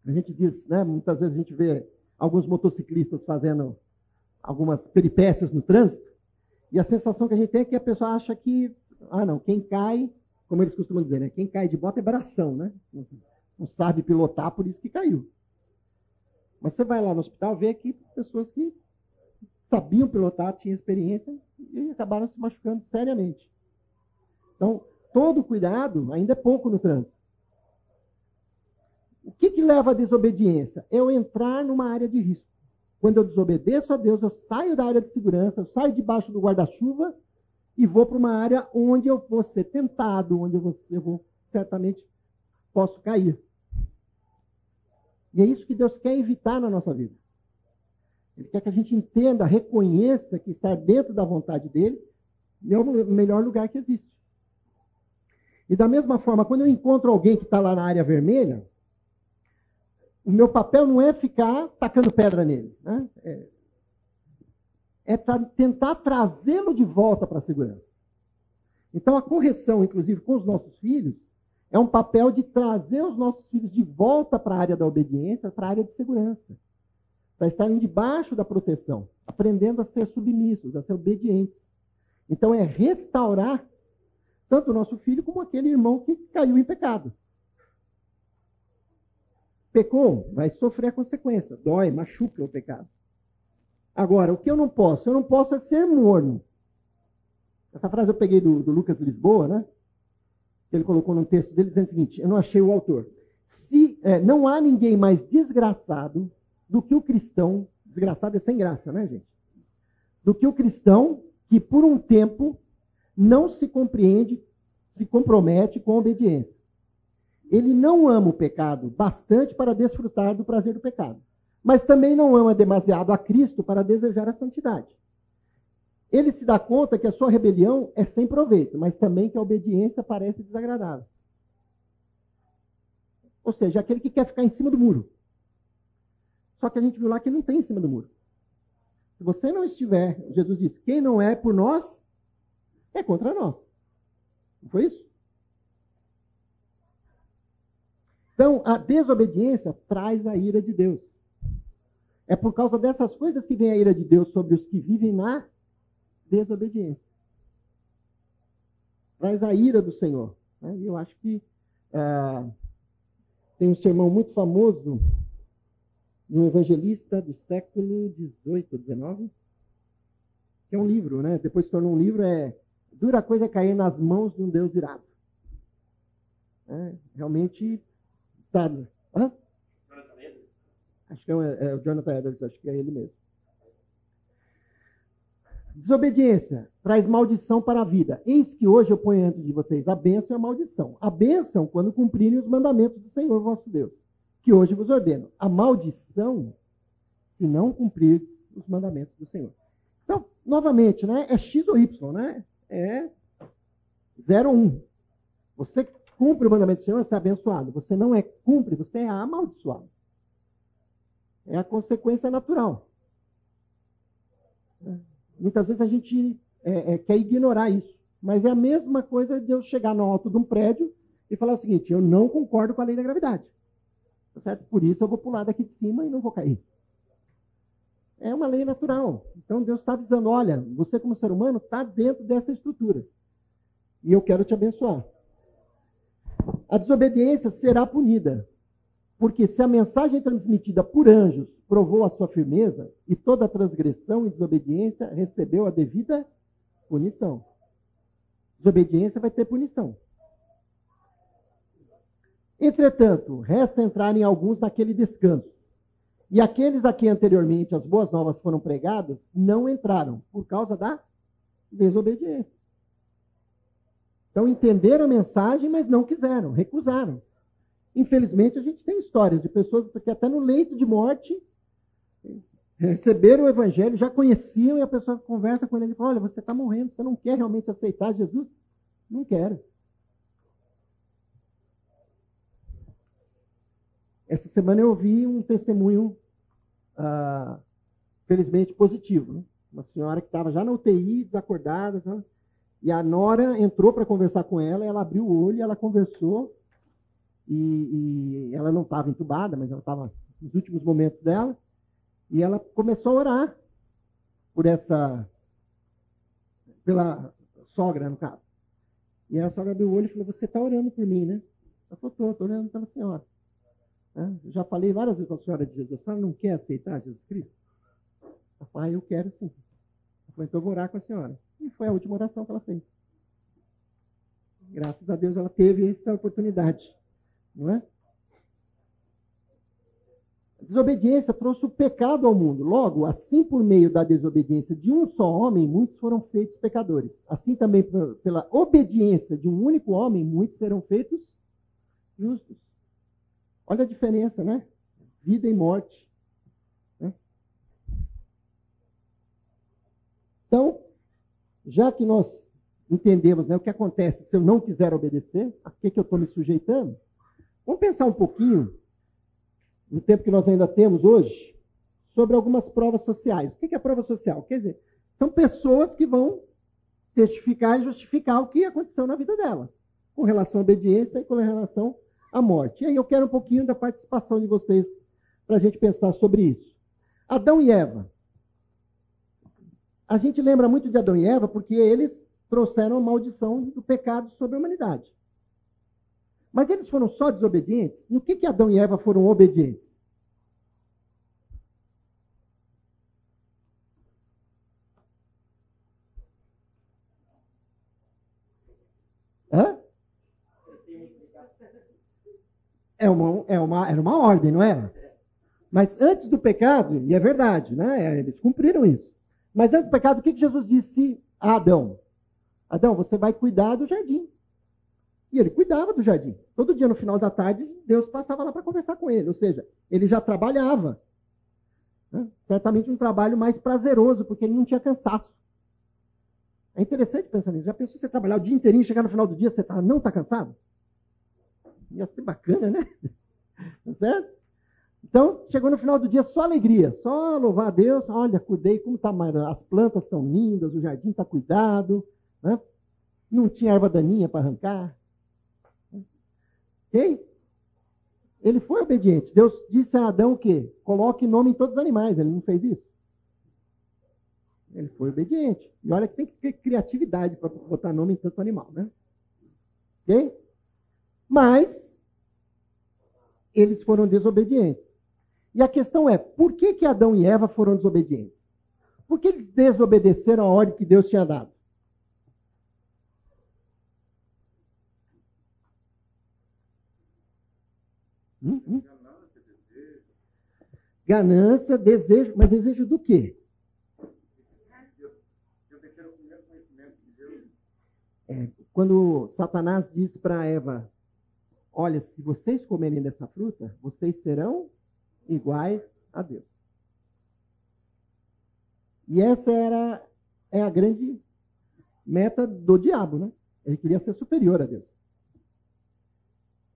A gente diz, né, muitas vezes a gente vê alguns motociclistas fazendo algumas peripécias no trânsito, e a sensação que a gente tem é que a pessoa acha que, ah, não, quem cai, como eles costumam dizer, né, quem cai de bota é bração, né? Não sabe pilotar, por isso que caiu. Mas você vai lá no hospital, vê que pessoas que sabiam pilotar, tinham experiência e acabaram se machucando seriamente. Então, todo cuidado ainda é pouco no trânsito. O que, que leva à desobediência? É eu entrar numa área de risco. Quando eu desobedeço a Deus, eu saio da área de segurança, eu saio debaixo do guarda-chuva e vou para uma área onde eu vou ser tentado, onde eu vou, eu vou certamente posso cair. E é isso que Deus quer evitar na nossa vida. Ele quer que a gente entenda, reconheça que estar dentro da vontade dele é o melhor lugar que existe. E da mesma forma, quando eu encontro alguém que está lá na área vermelha, o meu papel não é ficar tacando pedra nele. Né? É, é tentar trazê-lo de volta para a segurança. Então, a correção, inclusive com os nossos filhos, é um papel de trazer os nossos filhos de volta para a área da obediência, para a área de segurança. Para estarem debaixo da proteção, aprendendo a ser submissos, a ser obedientes. Então, é restaurar tanto o nosso filho como aquele irmão que caiu em pecado. Pecou, vai sofrer a consequência. Dói, machuca o pecado. Agora, o que eu não posso? Eu não posso é ser morno. Essa frase eu peguei do, do Lucas Lisboa, né? Ele colocou no texto dele dizendo o seguinte: eu não achei o autor. Se é, não há ninguém mais desgraçado do que o cristão, desgraçado é sem graça, né, gente? Do que o cristão que por um tempo não se compreende, se compromete com a obediência. Ele não ama o pecado bastante para desfrutar do prazer do pecado, mas também não ama demasiado a Cristo para desejar a santidade. Ele se dá conta que a sua rebelião é sem proveito, mas também que a obediência parece desagradável. Ou seja, aquele que quer ficar em cima do muro. Só que a gente viu lá que não tem em cima do muro. Se você não estiver, Jesus diz: quem não é por nós, é contra nós. Não foi isso? Então, a desobediência traz a ira de Deus. É por causa dessas coisas que vem a ira de Deus sobre os que vivem na desobediência. Traz a ira do Senhor. Né? Eu acho que é, tem um sermão muito famoso de um evangelista do século XVIII, XIX, que é um livro, né? Depois se tornou um livro, é Dura coisa é cair nas mãos de um Deus irado. É, realmente está. Hã? Acho que é, é, o Jonathan Edwards, acho que é ele mesmo. Desobediência traz maldição para a vida. Eis que hoje eu ponho entre de vocês a bênção e a maldição. A bênção quando cumprirem os mandamentos do Senhor vosso Deus, que hoje vos ordeno. A maldição se não cumprir os mandamentos do Senhor. Então, novamente, né, é X ou Y, né? é 01. Você cumpre o mandamento do Senhor, você é abençoado. Você não é cumpre, você é amaldiçoado. É a consequência natural. Muitas vezes a gente é, é, quer ignorar isso. Mas é a mesma coisa de eu chegar no alto de um prédio e falar o seguinte: eu não concordo com a lei da gravidade. Tá certo? Por isso eu vou pular daqui de cima e não vou cair. É uma lei natural. Então Deus está dizendo: olha, você como ser humano está dentro dessa estrutura. E eu quero te abençoar. A desobediência será punida. Porque se a mensagem transmitida por anjos provou a sua firmeza, e toda transgressão e desobediência recebeu a devida punição. Desobediência vai ter punição. Entretanto, resta entrarem alguns naquele descanso e aqueles a quem anteriormente as boas novas foram pregadas não entraram por causa da desobediência. Então entenderam a mensagem, mas não quiseram, recusaram. Infelizmente, a gente tem histórias de pessoas que até no leito de morte receberam o evangelho, já conheciam, e a pessoa conversa com ele e fala: Olha, você está morrendo, você não quer realmente aceitar Jesus? Não quero. Essa semana eu ouvi um testemunho ah, felizmente positivo. Né? Uma senhora que estava já na UTI, desacordada? E a Nora entrou para conversar com ela, ela abriu o olho, ela conversou, e, e ela não estava entubada, mas ela estava nos últimos momentos dela, e ela começou a orar por essa, pela sogra, no caso. E a sogra abriu o olho e falou, você está orando por mim, né? Ela falou, estou, estou orando pela senhora. já falei várias vezes com a senhora de Jesus, a senhora não quer aceitar Jesus Cristo? Ela falou, ah, eu quero sim. Ela falou, então eu vou orar com a senhora. E foi a última oração que ela fez. Graças a Deus ela teve essa oportunidade. Não é? A desobediência trouxe o pecado ao mundo. Logo, assim por meio da desobediência de um só homem, muitos foram feitos pecadores. Assim também pela obediência de um único homem, muitos serão feitos justos. Olha a diferença, né? Vida e morte. Né? Então, já que nós entendemos né, o que acontece se eu não quiser obedecer, a que, que eu estou me sujeitando, vamos pensar um pouquinho, no tempo que nós ainda temos hoje, sobre algumas provas sociais. O que é prova social? Quer dizer, são pessoas que vão testificar e justificar o que aconteceu na vida dela, com relação à obediência e com relação à morte. E aí eu quero um pouquinho da participação de vocês para a gente pensar sobre isso. Adão e Eva. A gente lembra muito de Adão e Eva porque eles trouxeram a maldição do pecado sobre a humanidade. Mas eles foram só desobedientes? No que, que Adão e Eva foram obedientes? Hã? É uma, é uma, era uma ordem, não era? Mas antes do pecado, e é verdade, né? eles cumpriram isso. Mas antes do pecado, o que, que Jesus disse a Adão? Adão, você vai cuidar do jardim. E ele cuidava do jardim. Todo dia, no final da tarde, Deus passava lá para conversar com ele. Ou seja, ele já trabalhava. Né? Certamente um trabalho mais prazeroso, porque ele não tinha cansaço. É interessante pensar nisso. Já pensou você trabalhar o dia inteirinho, chegar no final do dia, você tá, não está cansado? Ia ser bacana, né? Tá certo? Então, chegou no final do dia, só alegria, só louvar a Deus. Olha, cuidei, como tá, as plantas estão lindas, o jardim está cuidado, né? Não tinha erva daninha para arrancar. Ok? Ele foi obediente. Deus disse a Adão o quê? Coloque nome em todos os animais. Ele não fez isso. Ele foi obediente. E olha que tem que ter criatividade para botar nome em tanto animal, né? Ok? Mas eles foram desobedientes. E a questão é, por que, que Adão e Eva foram desobedientes? Por que eles desobedeceram a ordem que Deus tinha dado? Ganância, desejo, mas desejo do quê? É, quando Satanás disse para Eva: Olha, se vocês comerem dessa fruta, vocês serão iguais a Deus. E essa era é a grande meta do diabo, né? Ele queria ser superior a Deus.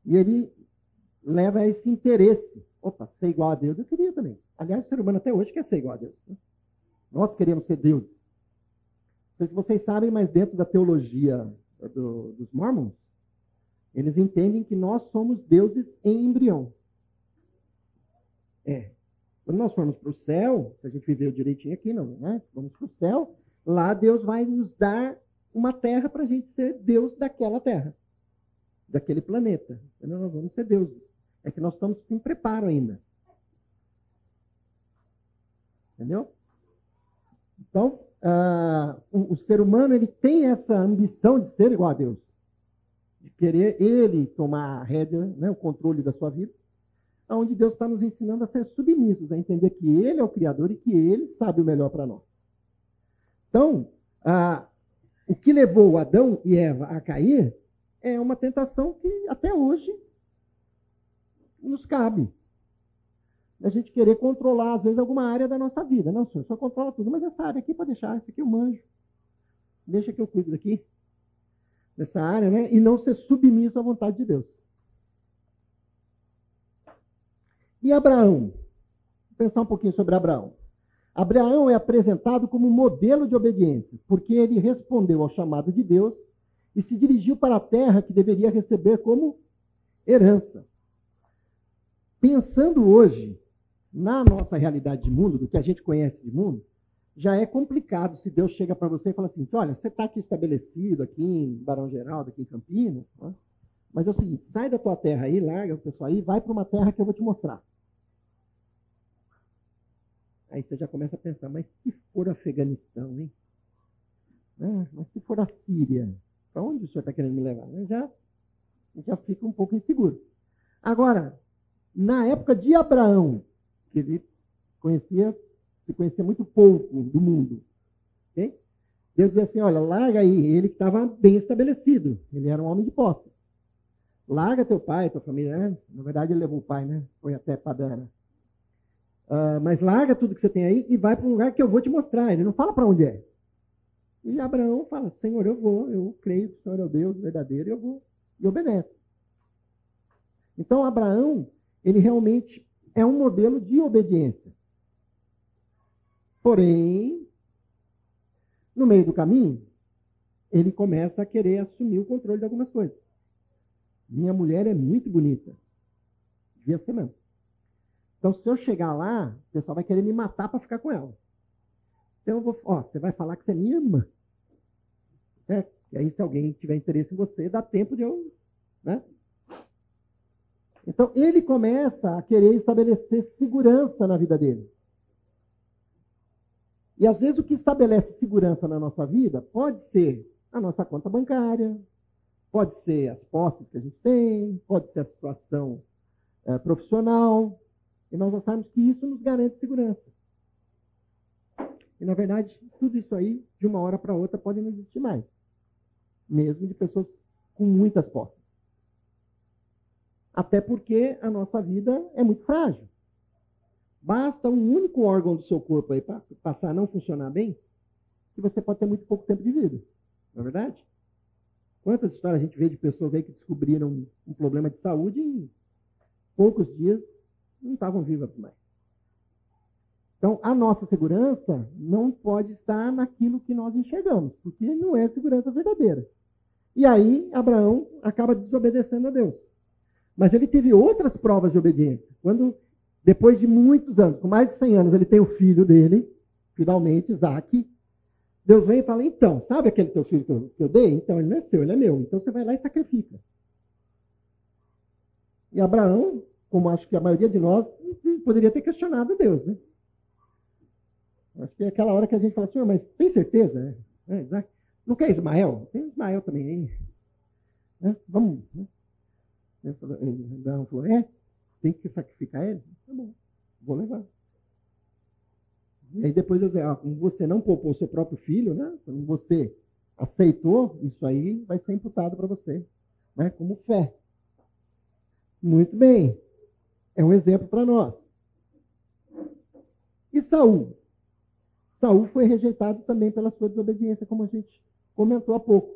E ele leva a esse interesse. Opa, ser igual a Deus eu queria também. Aliás, o ser humano até hoje quer ser igual a Deus. Né? Nós queremos ser Deus. Não sei se vocês sabem, mas dentro da teologia do, dos mormons, eles entendem que nós somos deuses em embrião. É. Quando nós formos para o céu, se a gente viveu direitinho aqui, não, né? Vamos para o céu, lá Deus vai nos dar uma terra para a gente ser Deus daquela terra, daquele planeta. Então, nós vamos ser deuses. É que nós estamos em preparo ainda. Entendeu? Então, uh, o, o, ser humano ele tem essa ambição de ser igual a Deus. De querer ele tomar a rédea, né, o controle da sua vida. Onde Deus está nos ensinando a ser submissos, a entender que Ele é o Criador e que Ele sabe o melhor para nós. Então, uh, o que levou Adão e Eva a cair é uma tentação que até hoje nos cabe. A gente querer controlar, às vezes, alguma área da nossa vida. Não, senhor, só controla tudo, mas essa área aqui pode deixar, essa aqui eu manjo. Deixa que eu cuido daqui, dessa área, né? E não ser submisso à vontade de Deus. E Abraão? Vou pensar um pouquinho sobre Abraão. Abraão é apresentado como modelo de obediência, porque ele respondeu ao chamado de Deus e se dirigiu para a terra que deveria receber como herança. Pensando hoje na nossa realidade de mundo, do que a gente conhece de mundo, já é complicado se Deus chega para você e fala assim: olha, você está aqui estabelecido, aqui em Barão Geraldo, aqui em Campinas, né? mas é o seguinte: sai da tua terra aí, larga o pessoal aí, vai para uma terra que eu vou te mostrar. Aí você já começa a pensar: mas se for Afeganistão, hein? Ah, mas se for a Síria, para onde o senhor está querendo me levar? Já, já fica um pouco inseguro. Agora, na época de Abraão, que ele conhecia se conhecia muito pouco do mundo. Okay? Deus dizia assim: olha, larga aí. Ele que estava bem estabelecido. Ele era um homem de posse. Larga teu pai, tua família. Né? Na verdade, ele levou o pai, né? Foi até Padana. Uh, mas larga tudo que você tem aí e vai para um lugar que eu vou te mostrar. Ele não fala para onde é. E Abraão fala: Senhor, eu vou, eu creio que o Senhor é o Deus verdadeiro, eu vou e obedece. Então, Abraão, ele realmente é um modelo de obediência. Porém, no meio do caminho, ele começa a querer assumir o controle de algumas coisas. Minha mulher é muito bonita. Devia ser mesmo. Então, se eu chegar lá, o pessoal vai querer me matar para ficar com ela. Então, eu vou, ó, você vai falar que você é minha irmã. É, e aí, se alguém tiver interesse em você, dá tempo de eu. Né? Então, ele começa a querer estabelecer segurança na vida dele. E às vezes o que estabelece segurança na nossa vida pode ser a nossa conta bancária, pode ser as posses que a gente tem, pode ser a situação é, profissional. E nós achamos que isso nos garante segurança. E na verdade, tudo isso aí, de uma hora para outra, pode não existir mais. Mesmo de pessoas com muitas posses. Até porque a nossa vida é muito frágil. Basta um único órgão do seu corpo aí passar a não funcionar bem, que você pode ter muito pouco tempo de vida. Não é verdade? Quantas histórias a gente vê de pessoas aí que descobriram um problema de saúde e em poucos dias não estavam vivas mais. Então, a nossa segurança não pode estar naquilo que nós enxergamos, porque não é segurança verdadeira. E aí, Abraão acaba desobedecendo a Deus. Mas ele teve outras provas de obediência. Quando depois de muitos anos, com mais de 100 anos, ele tem o filho dele, finalmente, Isaac. Deus vem e fala: então, sabe aquele teu filho que eu, que eu dei? Então, ele não é seu, ele é meu. Então você vai lá e sacrifica. E Abraão, como acho que a maioria de nós, poderia ter questionado Deus, né? Acho que é aquela hora que a gente fala assim, mas tem certeza? É, não quer Ismael? Tem Ismael também, hein? É, vamos. Né? Abraão falou, é? Tem que sacrificar ele? Tá bom, vou levar. E aí depois eu ah, como você não poupou seu próprio filho, né? Como você aceitou, isso aí vai ser imputado para você, né? Como fé. Muito bem. É um exemplo para nós. E Saul? Saul foi rejeitado também pela sua desobediência, como a gente comentou há pouco.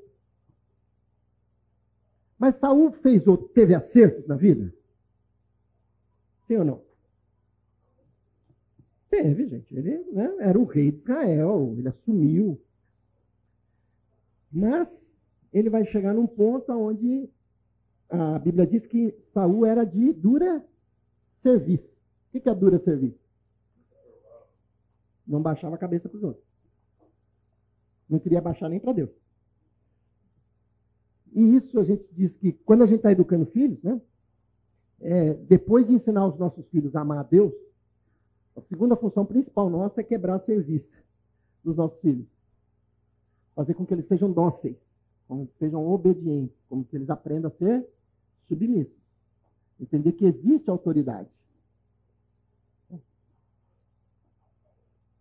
Mas Saul fez teve acertos na vida? Sim ou não? Teve, gente. Ele né, era o rei de Israel, ele assumiu. Mas ele vai chegar num ponto onde a Bíblia diz que Saul era de dura serviço. O que é dura serviço? Não baixava a cabeça para os outros. Não queria baixar nem para Deus. E isso a gente diz que quando a gente está educando filhos, né? é, depois de ensinar os nossos filhos a amar a Deus, a segunda função principal nossa é quebrar o serviço dos nossos filhos. Fazer com que eles sejam dóceis, com que sejam obedientes, como que eles aprendam a ser submissos. Entender que existe autoridade. O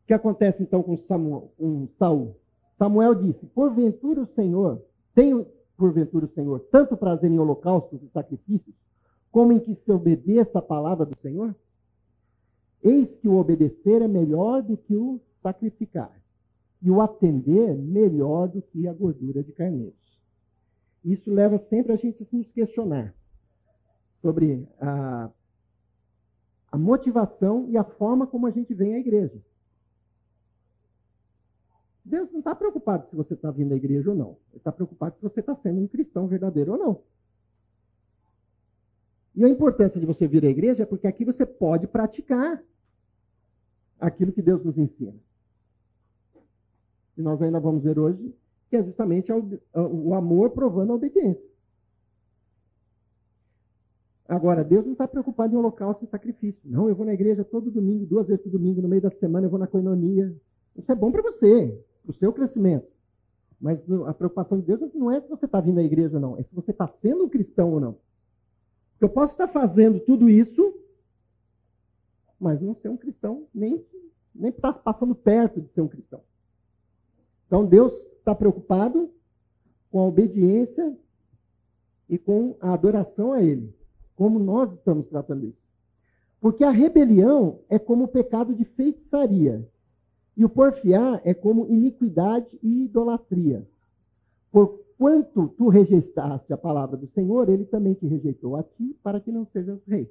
que acontece então com, Samuel, Saul? Samuel disse: Porventura o Senhor, tem porventura o Senhor tanto prazer em holocaustos e sacrifícios, como em que se obedeça a palavra do Senhor? Eis que o obedecer é melhor do que o sacrificar, e o atender melhor do que a gordura de carneiros. Isso leva sempre a gente a nos questionar sobre a, a motivação e a forma como a gente vem à igreja. Deus não está preocupado se você está vindo à igreja ou não. Ele está preocupado se você está sendo um cristão verdadeiro ou não. E a importância de você vir à igreja é porque aqui você pode praticar aquilo que Deus nos ensina. E nós ainda vamos ver hoje que é justamente o amor provando a obediência. Agora, Deus não está preocupado em holocausto e sacrifício. Não, eu vou na igreja todo domingo, duas vezes por domingo, no meio da semana eu vou na coinonia. Isso é bom para você, para o seu crescimento. Mas a preocupação de Deus não é se você está vindo à igreja ou não, é se você está sendo um cristão ou não. Eu posso estar fazendo tudo isso, mas não ser um cristão, nem, nem estar passando perto de ser um cristão. Então Deus está preocupado com a obediência e com a adoração a Ele, como nós estamos tratando isso. Porque a rebelião é como o pecado de feitiçaria, e o porfiar é como iniquidade e idolatria. Por quanto tu rejeitaste a palavra do Senhor, ele também te rejeitou a ti, para que não sejas rei.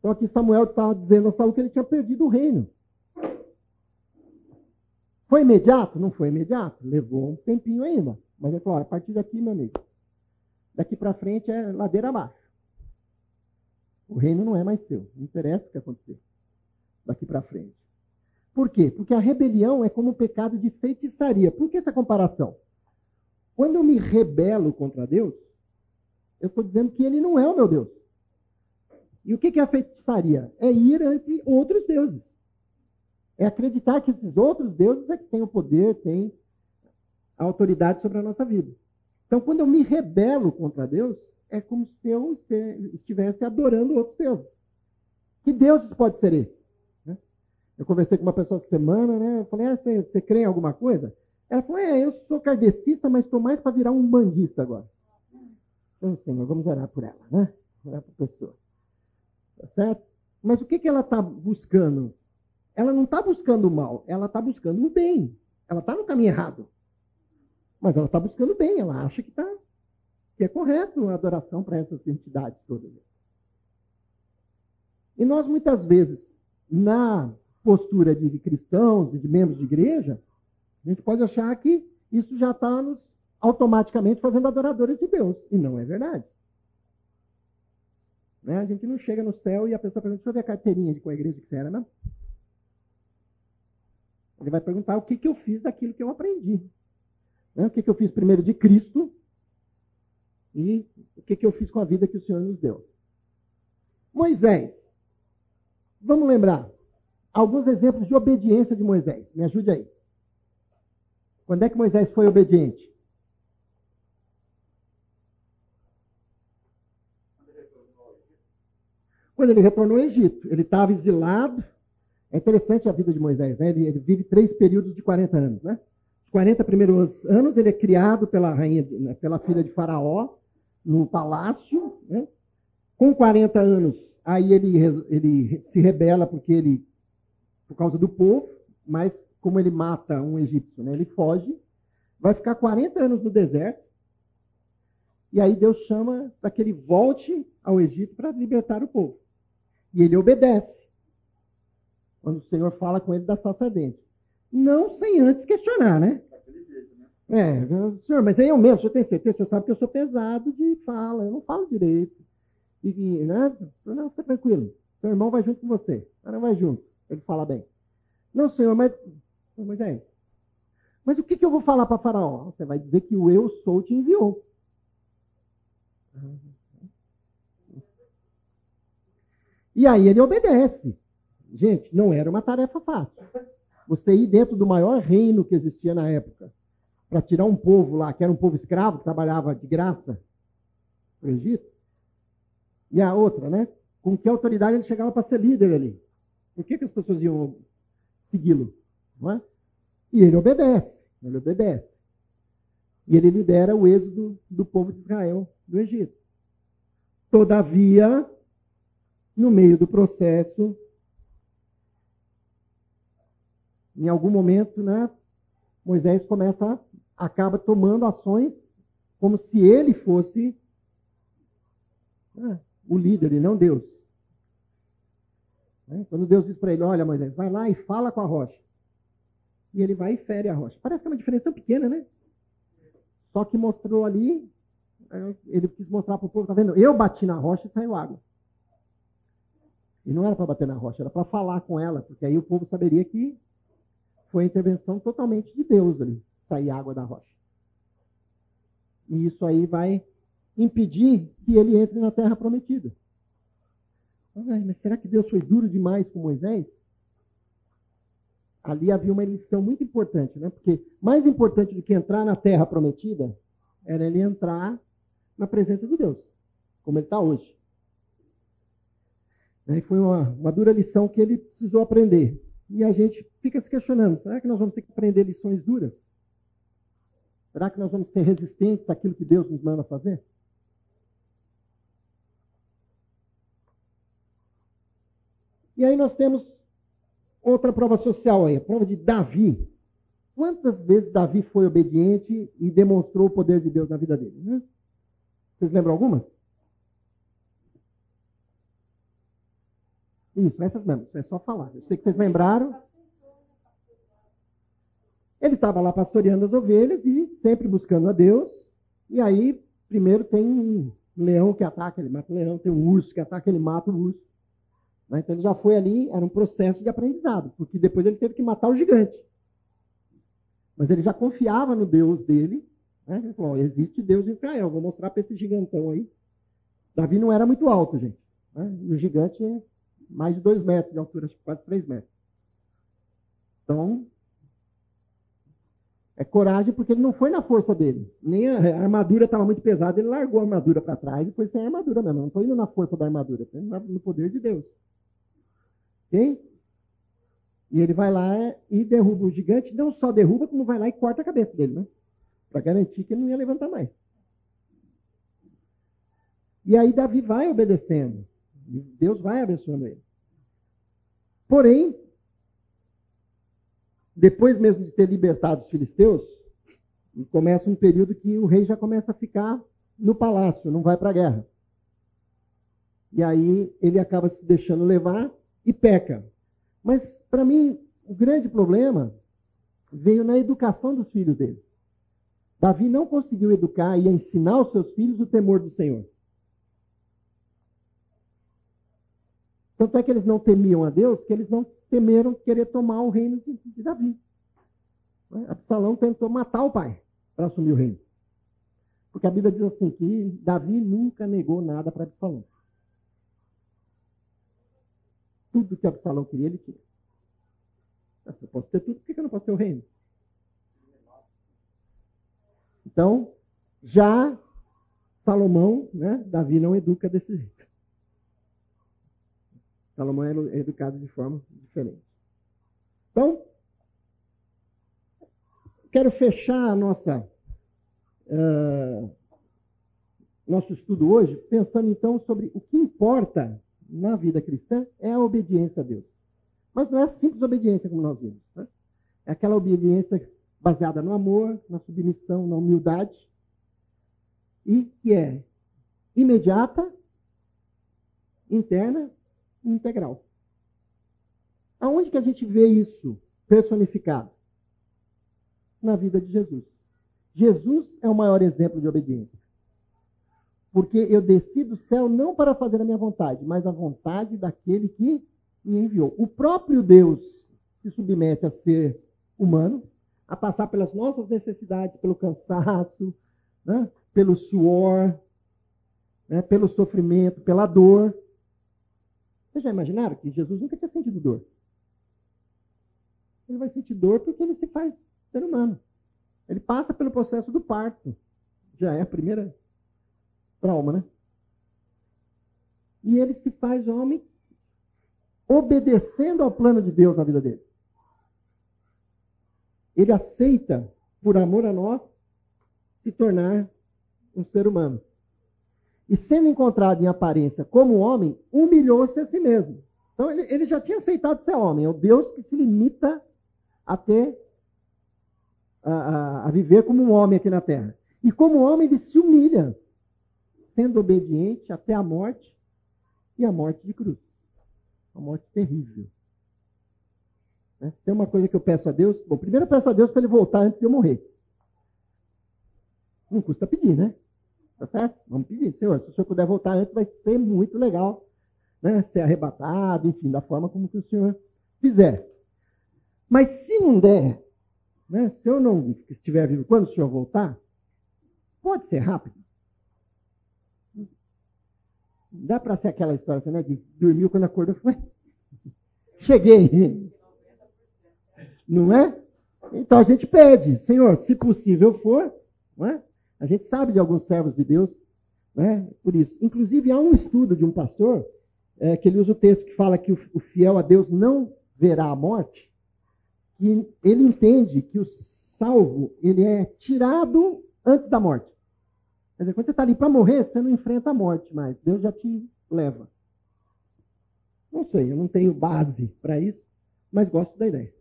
Então aqui Samuel estava dizendo a Saul que ele tinha perdido o reino. Foi imediato? Não foi imediato. Levou um tempinho ainda. Mas ele falou, a partir daqui, meu amigo, daqui para frente é ladeira abaixo. O reino não é mais seu. Não interessa o que acontecer daqui para frente. Por quê? Porque a rebelião é como um pecado de feitiçaria. Por que essa comparação? Quando eu me rebelo contra Deus, eu estou dizendo que ele não é o meu Deus. E o que é a feitiçaria? É ir ante outros deuses. É acreditar que esses outros deuses é que têm o poder, têm a autoridade sobre a nossa vida. Então, quando eu me rebelo contra Deus, é como se eu estivesse adorando outros deuses. Que deuses pode ser esse? Eu conversei com uma pessoa essa semana, né? Eu falei, ah, você, você crê em alguma coisa? Ela falou, é, eu sou kardecista, mas estou mais para virar um bandista agora. Então, Senhor, vamos orar por ela, né? Orar por pessoa. Tá certo? Mas o que, que ela está buscando? Ela não está buscando o mal, ela está buscando o bem. Ela está no caminho errado. Mas ela está buscando o bem, ela acha que, tá, que é correto a adoração para essas entidades todas. E nós, muitas vezes, na postura de cristãos e de membros de igreja, a gente pode achar que isso já está nos automaticamente fazendo adoradores de Deus. E não é verdade. Né? A gente não chega no céu e a pessoa pergunta, deixa eu ver a carteirinha de qual igreja que você era, não? Ele vai perguntar o que, que eu fiz daquilo que eu aprendi. Né? O que, que eu fiz primeiro de Cristo e o que, que eu fiz com a vida que o Senhor nos deu. Moisés. Vamos lembrar alguns exemplos de obediência de Moisés. Me ajude aí. Quando é que Moisés foi obediente? Quando ele retornou ao Egito. Ele estava exilado. É interessante a vida de Moisés, né? ele, ele, vive três períodos de 40 anos. Né? Os 40 primeiros anos ele é criado pela rainha, né, pela filha de Faraó, no palácio. Né? Com 40 anos, aí ele, ele se rebela porque ele, por causa do povo, mas como ele mata um egípcio, né? ele foge, vai ficar 40 anos no deserto, e aí Deus chama para que ele volte ao Egito para libertar o povo. E ele obedece. Quando o Senhor fala com ele da salsa ardente. Não sem antes questionar, né? É, senhor, mas aí eu mesmo, o senhor tem certeza, o senhor sabe que eu sou pesado de fala, eu não falo direito. E, né? Não, fica tranquilo. Seu irmão vai junto com você. O não vai junto. Ele fala bem. Não, senhor, mas Moisés, mas o que, que eu vou falar para Faraó? Você vai dizer que o eu sou te enviou. E aí ele obedece. Gente, não era uma tarefa fácil. Você ir dentro do maior reino que existia na época, para tirar um povo lá, que era um povo escravo, que trabalhava de graça no Egito. E a outra, né? Com que autoridade ele chegava para ser líder ali? Por que, que as pessoas iam segui-lo? Não é? E ele obedece, ele obedece. E ele lidera o êxodo do povo de Israel do Egito. Todavia, no meio do processo, em algum momento, né, Moisés começa, acaba tomando ações como se ele fosse né, o líder e não Deus. Né? Quando Deus diz para ele, olha Moisés, vai lá e fala com a rocha. e ele vai e fere a rocha. Parece que é uma diferença tão pequena, né? Só que mostrou ali, ele quis mostrar para o povo, tá vendo? Eu bati na rocha e saiu água. E não era para bater na rocha, era para falar com ela, porque aí o povo saberia que foi a intervenção totalmente de Deus ali, sair água da rocha. E isso aí vai impedir que ele entre na terra prometida. Ai, mas será que Deus foi duro demais com Moisés? Ali havia uma lição muito importante, né? Porque mais importante do que entrar na terra prometida era ele entrar na presença de Deus, como ele está hoje. E foi uma, uma dura lição que ele precisou aprender. E a gente fica se questionando: será que nós vamos ter que aprender lições duras? Será que nós vamos ser resistentes àquilo que Deus nos manda fazer? E aí nós temos outra prova social aí, a prova de Davi. Quantas vezes Davi foi obediente e demonstrou o poder de Deus na vida dele? Né? Vocês lembram algumas? Isso, essas mesmo, é só falar. Eu sei que vocês lembraram. Ele estava lá pastoreando as ovelhas e sempre buscando a Deus. E aí, primeiro tem um leão que ataca, ele mata o leão, tem um urso que ataca, ele mata o urso. Né? Então ele já foi ali, era um processo de aprendizado, porque depois ele teve que matar o gigante. Mas ele já confiava no Deus dele. Né? Ele falou: existe Deus em Israel, vou mostrar para esse gigantão aí. Davi não era muito alto, gente. Né? E o gigante é mais de dois metros de altura, acho que quase três metros. Então, é coragem porque ele não foi na força dele. Nem a, armadura estava muito pesada, ele largou a armadura para trás e foi sem armadura mesmo. Não estou indo na força da armadura, indo no poder de Deus. Ok? E ele vai lá e derruba o gigante, não só derruba, como vai lá e corta a cabeça dele, né? Para garantir que ele não ia levantar mais. E aí Davi vai obedecendo. Deus vai abençoando ele. Porém, depois mesmo de ter libertado os filisteus, começa um período que o rei já começa a ficar no palácio, não vai para a guerra. E aí ele acaba se deixando levar e peca. Mas, para mim, o grande problema veio na educação dos filhos dele. Davi não conseguiu educar e ensinar aos seus filhos o temor do Senhor. Tanto é que eles não temiam a Deus, que eles não temeram querer tomar o reino de, Davi. Absalão tentou matar o pai para assumir o reino. Porque a Bíblia diz assim que Davi nunca negou nada para Absalão. Tudo que Absalão queria, ele tinha. Eu posso ter tudo, por que eu não posso ter o reino? Então, já Salomão, né, Davi não educa desse jeito. Salomão é educado de forma diferente. Então, quero fechar a nossa uh, nosso estudo hoje pensando então sobre o que importa na vida cristã é a obediência a Deus. Mas não é simples obediência como nós vimos. Né? É aquela obediência baseada no amor, na submissão, na humildade e que é imediata, interna integral. Aonde que a gente vê isso personificado? Na vida de Jesus. Jesus é o maior exemplo de obediência. Porque eu desci do céu não para fazer a minha vontade, mas a vontade daquele que me enviou. O próprio Deus se submete a ser humano, a passar pelas nossas necessidades, pelo cansaço, né? pelo suor, né? pelo sofrimento, pela dor, vocês já imaginaram que Jesus nunca tinha sentido dor? Ele vai sentir dor porque ele se faz ser humano. Ele passa pelo processo do parto. Já é a primeira trauma, né? E ele se faz homem obedecendo ao plano de Deus na vida dele. Ele aceita, por amor a nós, se tornar um ser humano e sendo encontrado em aparência como homem, humilhou-se a si mesmo. Então ele, ele, já tinha aceitado ser homem, é o Deus que se limita a ter, a, a, a viver como um homem aqui na terra. E como homem ele se humilha, sendo obediente até a morte e a morte de cruz. Uma morte terrível. Né? Tem uma coisa que eu peço a Deus. Bom, primeiro eu peço a Deus para ele voltar antes de eu morrer. Não custa pedir, né? Tá certo? Vamos pedir. Senhor, se o senhor puder voltar antes, vai ser muito legal. Né? Ser arrebatado, enfim, da forma como que o senhor fizer. Mas se não der, né? se eu não estiver vivo quando o senhor voltar, pode ser rápido. Dá para ser aquela história, né? De dormiu quando acordou, foi. Cheguei. Não é? Então a gente pede, Senhor, se possível for, não é? A gente sabe de alguns servos de Deus, né? por isso. Inclusive, há um estudo de um pastor é, que ele usa o texto que fala que o, o fiel a Deus não verá a morte, que ele entende que o salvo ele é tirado antes da morte. Quer dizer, quando você está ali para morrer, você não enfrenta a morte mais. Deus já te leva. Não sei, eu não tenho base para isso, mas gosto da ideia.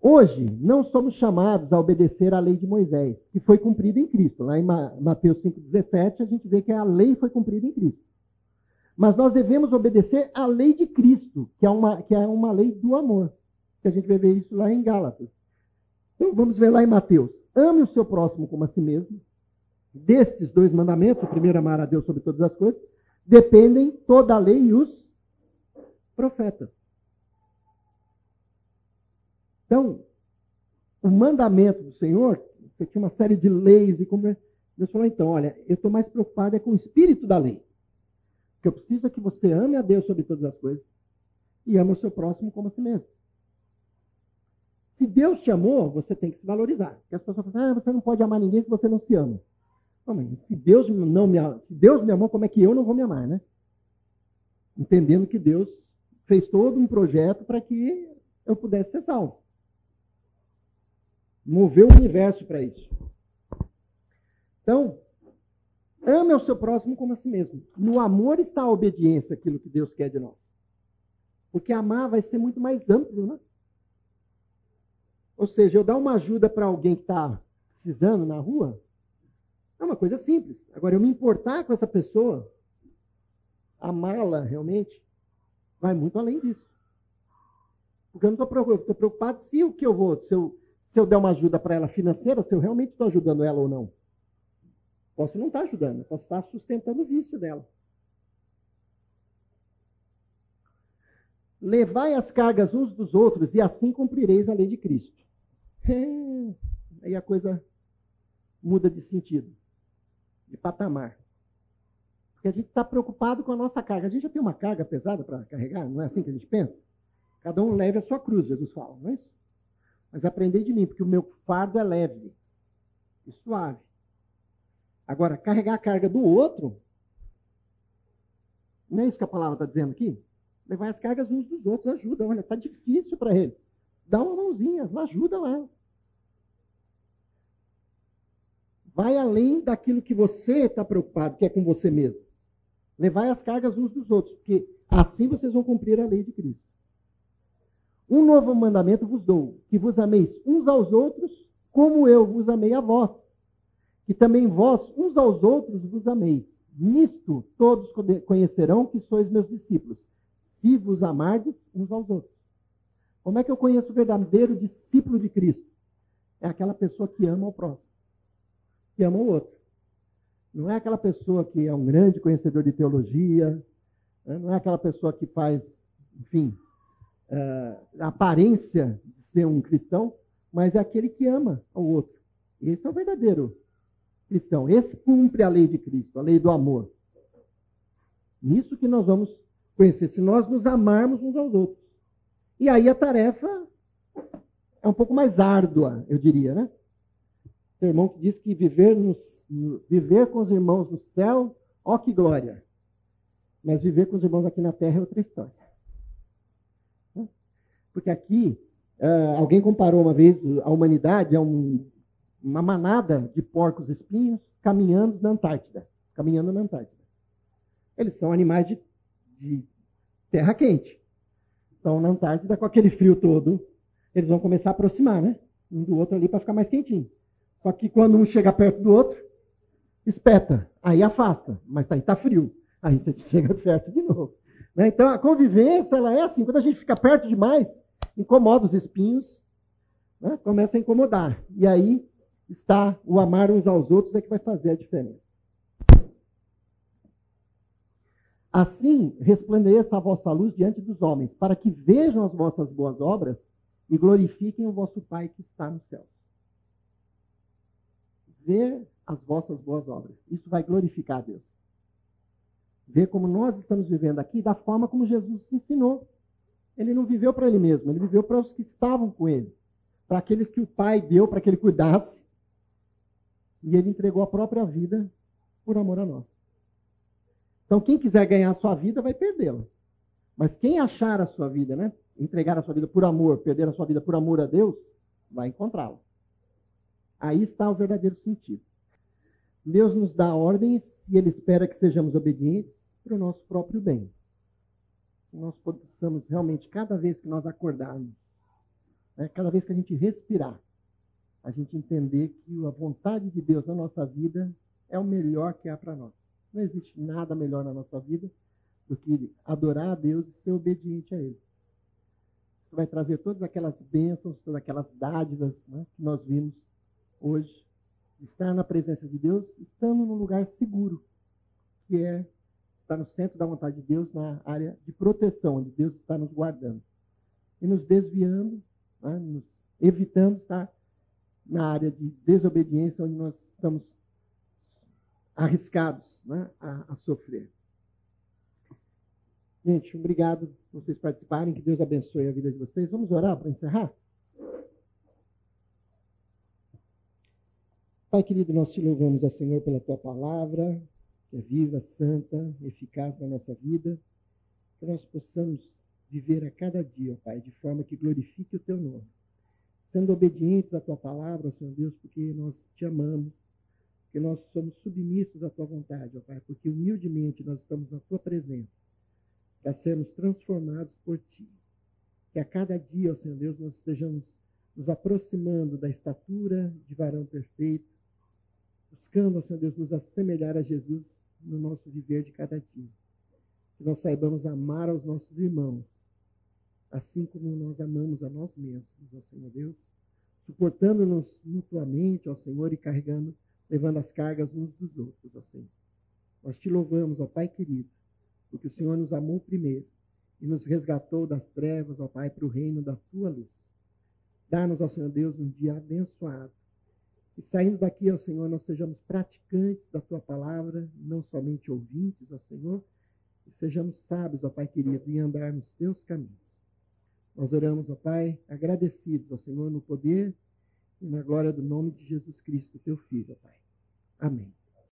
Hoje, não somos chamados a obedecer à lei de Moisés, que foi cumprida em Cristo. Lá em Mateus 5,17, a gente vê que a lei foi cumprida em Cristo. Mas nós devemos obedecer à lei de Cristo, que é uma, que é uma lei do amor. Que a gente vai ver isso lá em Gálatas. Então, vamos ver lá em Mateus. Ame o seu próximo como a si mesmo. Destes dois mandamentos, o primeiro, amar a Deus sobre todas as coisas, dependem toda a lei e os profetas. Então, o mandamento do Senhor, você tinha uma série de leis e como Deus falou, então, olha, eu estou mais preocupado é com o espírito da lei. O que eu preciso é que você ame a Deus sobre todas as coisas e ame o seu próximo como a si mesmo. Se Deus te amou, você tem que se valorizar. Porque as pessoas falam, ah, você não pode amar ninguém se você não se ama. Não, mas se Deus não me, se Deus me amou, como é que eu não vou me amar, né? Entendendo que Deus fez todo um projeto para que eu pudesse ser salvo moveu o universo para isso. Então, ame o seu próximo como a si mesmo. No amor está a obediência, aquilo que Deus quer de nós. Porque amar vai ser muito mais amplo, né? Ou seja, eu dar uma ajuda para alguém que está precisando na rua, é uma coisa simples. Agora, eu me importar com essa pessoa, amá-la realmente, vai muito além disso. Porque eu não estou preocupado se o que eu vou, se eu se eu der uma ajuda para ela financeira, se eu realmente estou ajudando ela ou não. Posso não estar tá ajudando, posso estar sustentando o vício dela. Levai as cargas uns dos outros e assim cumprireis a lei de Cristo. Aí a coisa muda de sentido, de patamar. Porque a gente está preocupado com a nossa carga. A gente já tem uma carga pesada para carregar, não é assim que a gente pensa? Cada um leve a sua cruz, Jesus fala, não é isso? Mas aprendei de mim, porque o meu fardo é leve e suave. Agora, carregar a carga do outro, não é isso que a palavra está dizendo aqui? Levar as cargas uns dos outros ajuda. Olha, está difícil para ele. Dá uma mãozinha, ajuda lá. Vai além daquilo que você está preocupado, que é com você mesmo. Levar as cargas uns dos outros, porque assim vocês vão cumprir a lei de Cristo. Um novo mandamento vos dou, que vos ameis uns aos outros, como eu vos amei a vós. Que também vós, uns aos outros, vos ameis. Nisto todos conhecerão que sois meus discípulos, se vos amardes uns aos outros. Como é que eu conheço o verdadeiro discípulo de Cristo? É aquela pessoa que ama o próximo, que ama o outro. Não é aquela pessoa que é um grande conhecedor de teologia, né? não é aquela pessoa que faz, enfim, uh, aparência de ser um cristão, mas é aquele que ama ao outro. Esse é o verdadeiro cristão. Esse cumpre a lei de Cristo, a lei do amor. Nisso que nós vamos conhecer, se nós nos amarmos uns aos outros. E aí a tarefa é um pouco mais árdua, eu diria, né? Tem irmão que diz que viver, viver com os irmãos no céu, ó que glória. Mas viver com os irmãos aqui na terra é outra história. Porque aqui, uh, alguém comparou uma vez a humanidade a um, uma manada de porcos espinhos caminhando na Antártida. Caminhando na Antártida. Eles são animais de, de terra quente. Então, na Antártida, com aquele frio todo, eles vão começar a aproximar, né? Um do outro ali para ficar mais quentinho. Só que quando um chega perto do outro, espeta. Aí afasta. Mas aí está frio. Aí você chega perto de novo. Né? Então a convivência ela é assim, quando a gente fica perto demais, incomoda os espinhos, né? começa a incomodar. E aí está o amar uns aos outros é que vai fazer a diferença. Assim resplandeça a vossa luz diante dos homens, para que vejam as vossas boas obras e glorifiquem o vosso Pai que está no céu. Ver as vossas boas obras. Isso vai glorificar a Deus. Ver como nós estamos vivendo aqui da forma como Jesus ensinou. Ele não viveu para ele mesmo, ele viveu para os que estavam com ele, para aqueles que o Pai deu para que ele cuidasse. E ele entregou a própria vida por amor a nós. Então, quem quiser ganhar a sua vida vai perdê-la. Mas quem achar a sua vida, né? Entregar a sua vida por amor, perder a sua vida por amor a Deus, vai encontrá-la. Aí está o verdadeiro sentido. Deus nos dá ordens e Ele espera que sejamos obedientes para o nosso próprio bem. Que nós possamos realmente, cada vez que nós acordarmos, né, cada vez que a gente respirar, a gente entender que a vontade de Deus na nossa vida é o melhor que há para nós. Não existe nada melhor na nossa vida do que adorar a Deus e ser obediente a Ele. Isso vai trazer todas aquelas bênçãos, todas aquelas dádivas né, que nós vimos hoje estar na presença de Deus, estando num lugar seguro, que é estar no centro da vontade de Deus, na área de proteção, onde Deus está nos guardando. E nos desviando, né, nos evitando estar na área de desobediência, onde nós estamos arriscados né, a, a sofrer. Gente, obrigado por vocês participarem. Que Deus abençoe a vida de vocês. Vamos orar para encerrar? Pai querido, nós te louvamos, ó Senhor, pela tua palavra, que é viva, santa, eficaz na nossa vida, que nós possamos viver a cada dia, ó Pai, de forma que glorifique o teu nome, sendo obedientes à tua palavra, Senhor Deus, porque nós te amamos, porque nós somos submissos à tua vontade, ó Pai, porque humildemente nós estamos na tua presença, para sermos transformados por ti. Que a cada dia, ó Senhor Deus, nós estejamos nos aproximando da estatura de varão perfeito, buscando, Senhor Deus, nos assemelhar a Jesus no nosso viver de cada dia. Que nós saibamos amar aos nossos irmãos, assim como nós amamos a nós mesmos, ó Senhor Deus, suportando-nos mutuamente, ó Senhor, e carregando, levando as cargas uns dos outros, ó Senhor. Nós te louvamos, ó Pai querido, porque o Senhor nos amou primeiro e nos resgatou das trevas, ó Pai, para o reino da tua luz. Dá-nos, ó Senhor Deus, um dia abençoado e saindo daqui, ó Senhor, nós sejamos praticantes da tua palavra, não somente ouvintes, ó Senhor, e sejamos sábios, ó Pai querido, em andar nos teus caminhos. Nós oramos, ó Pai, agradecidos, ó Senhor, no poder e na glória do nome de Jesus Cristo, teu Filho, ó Pai. Amém.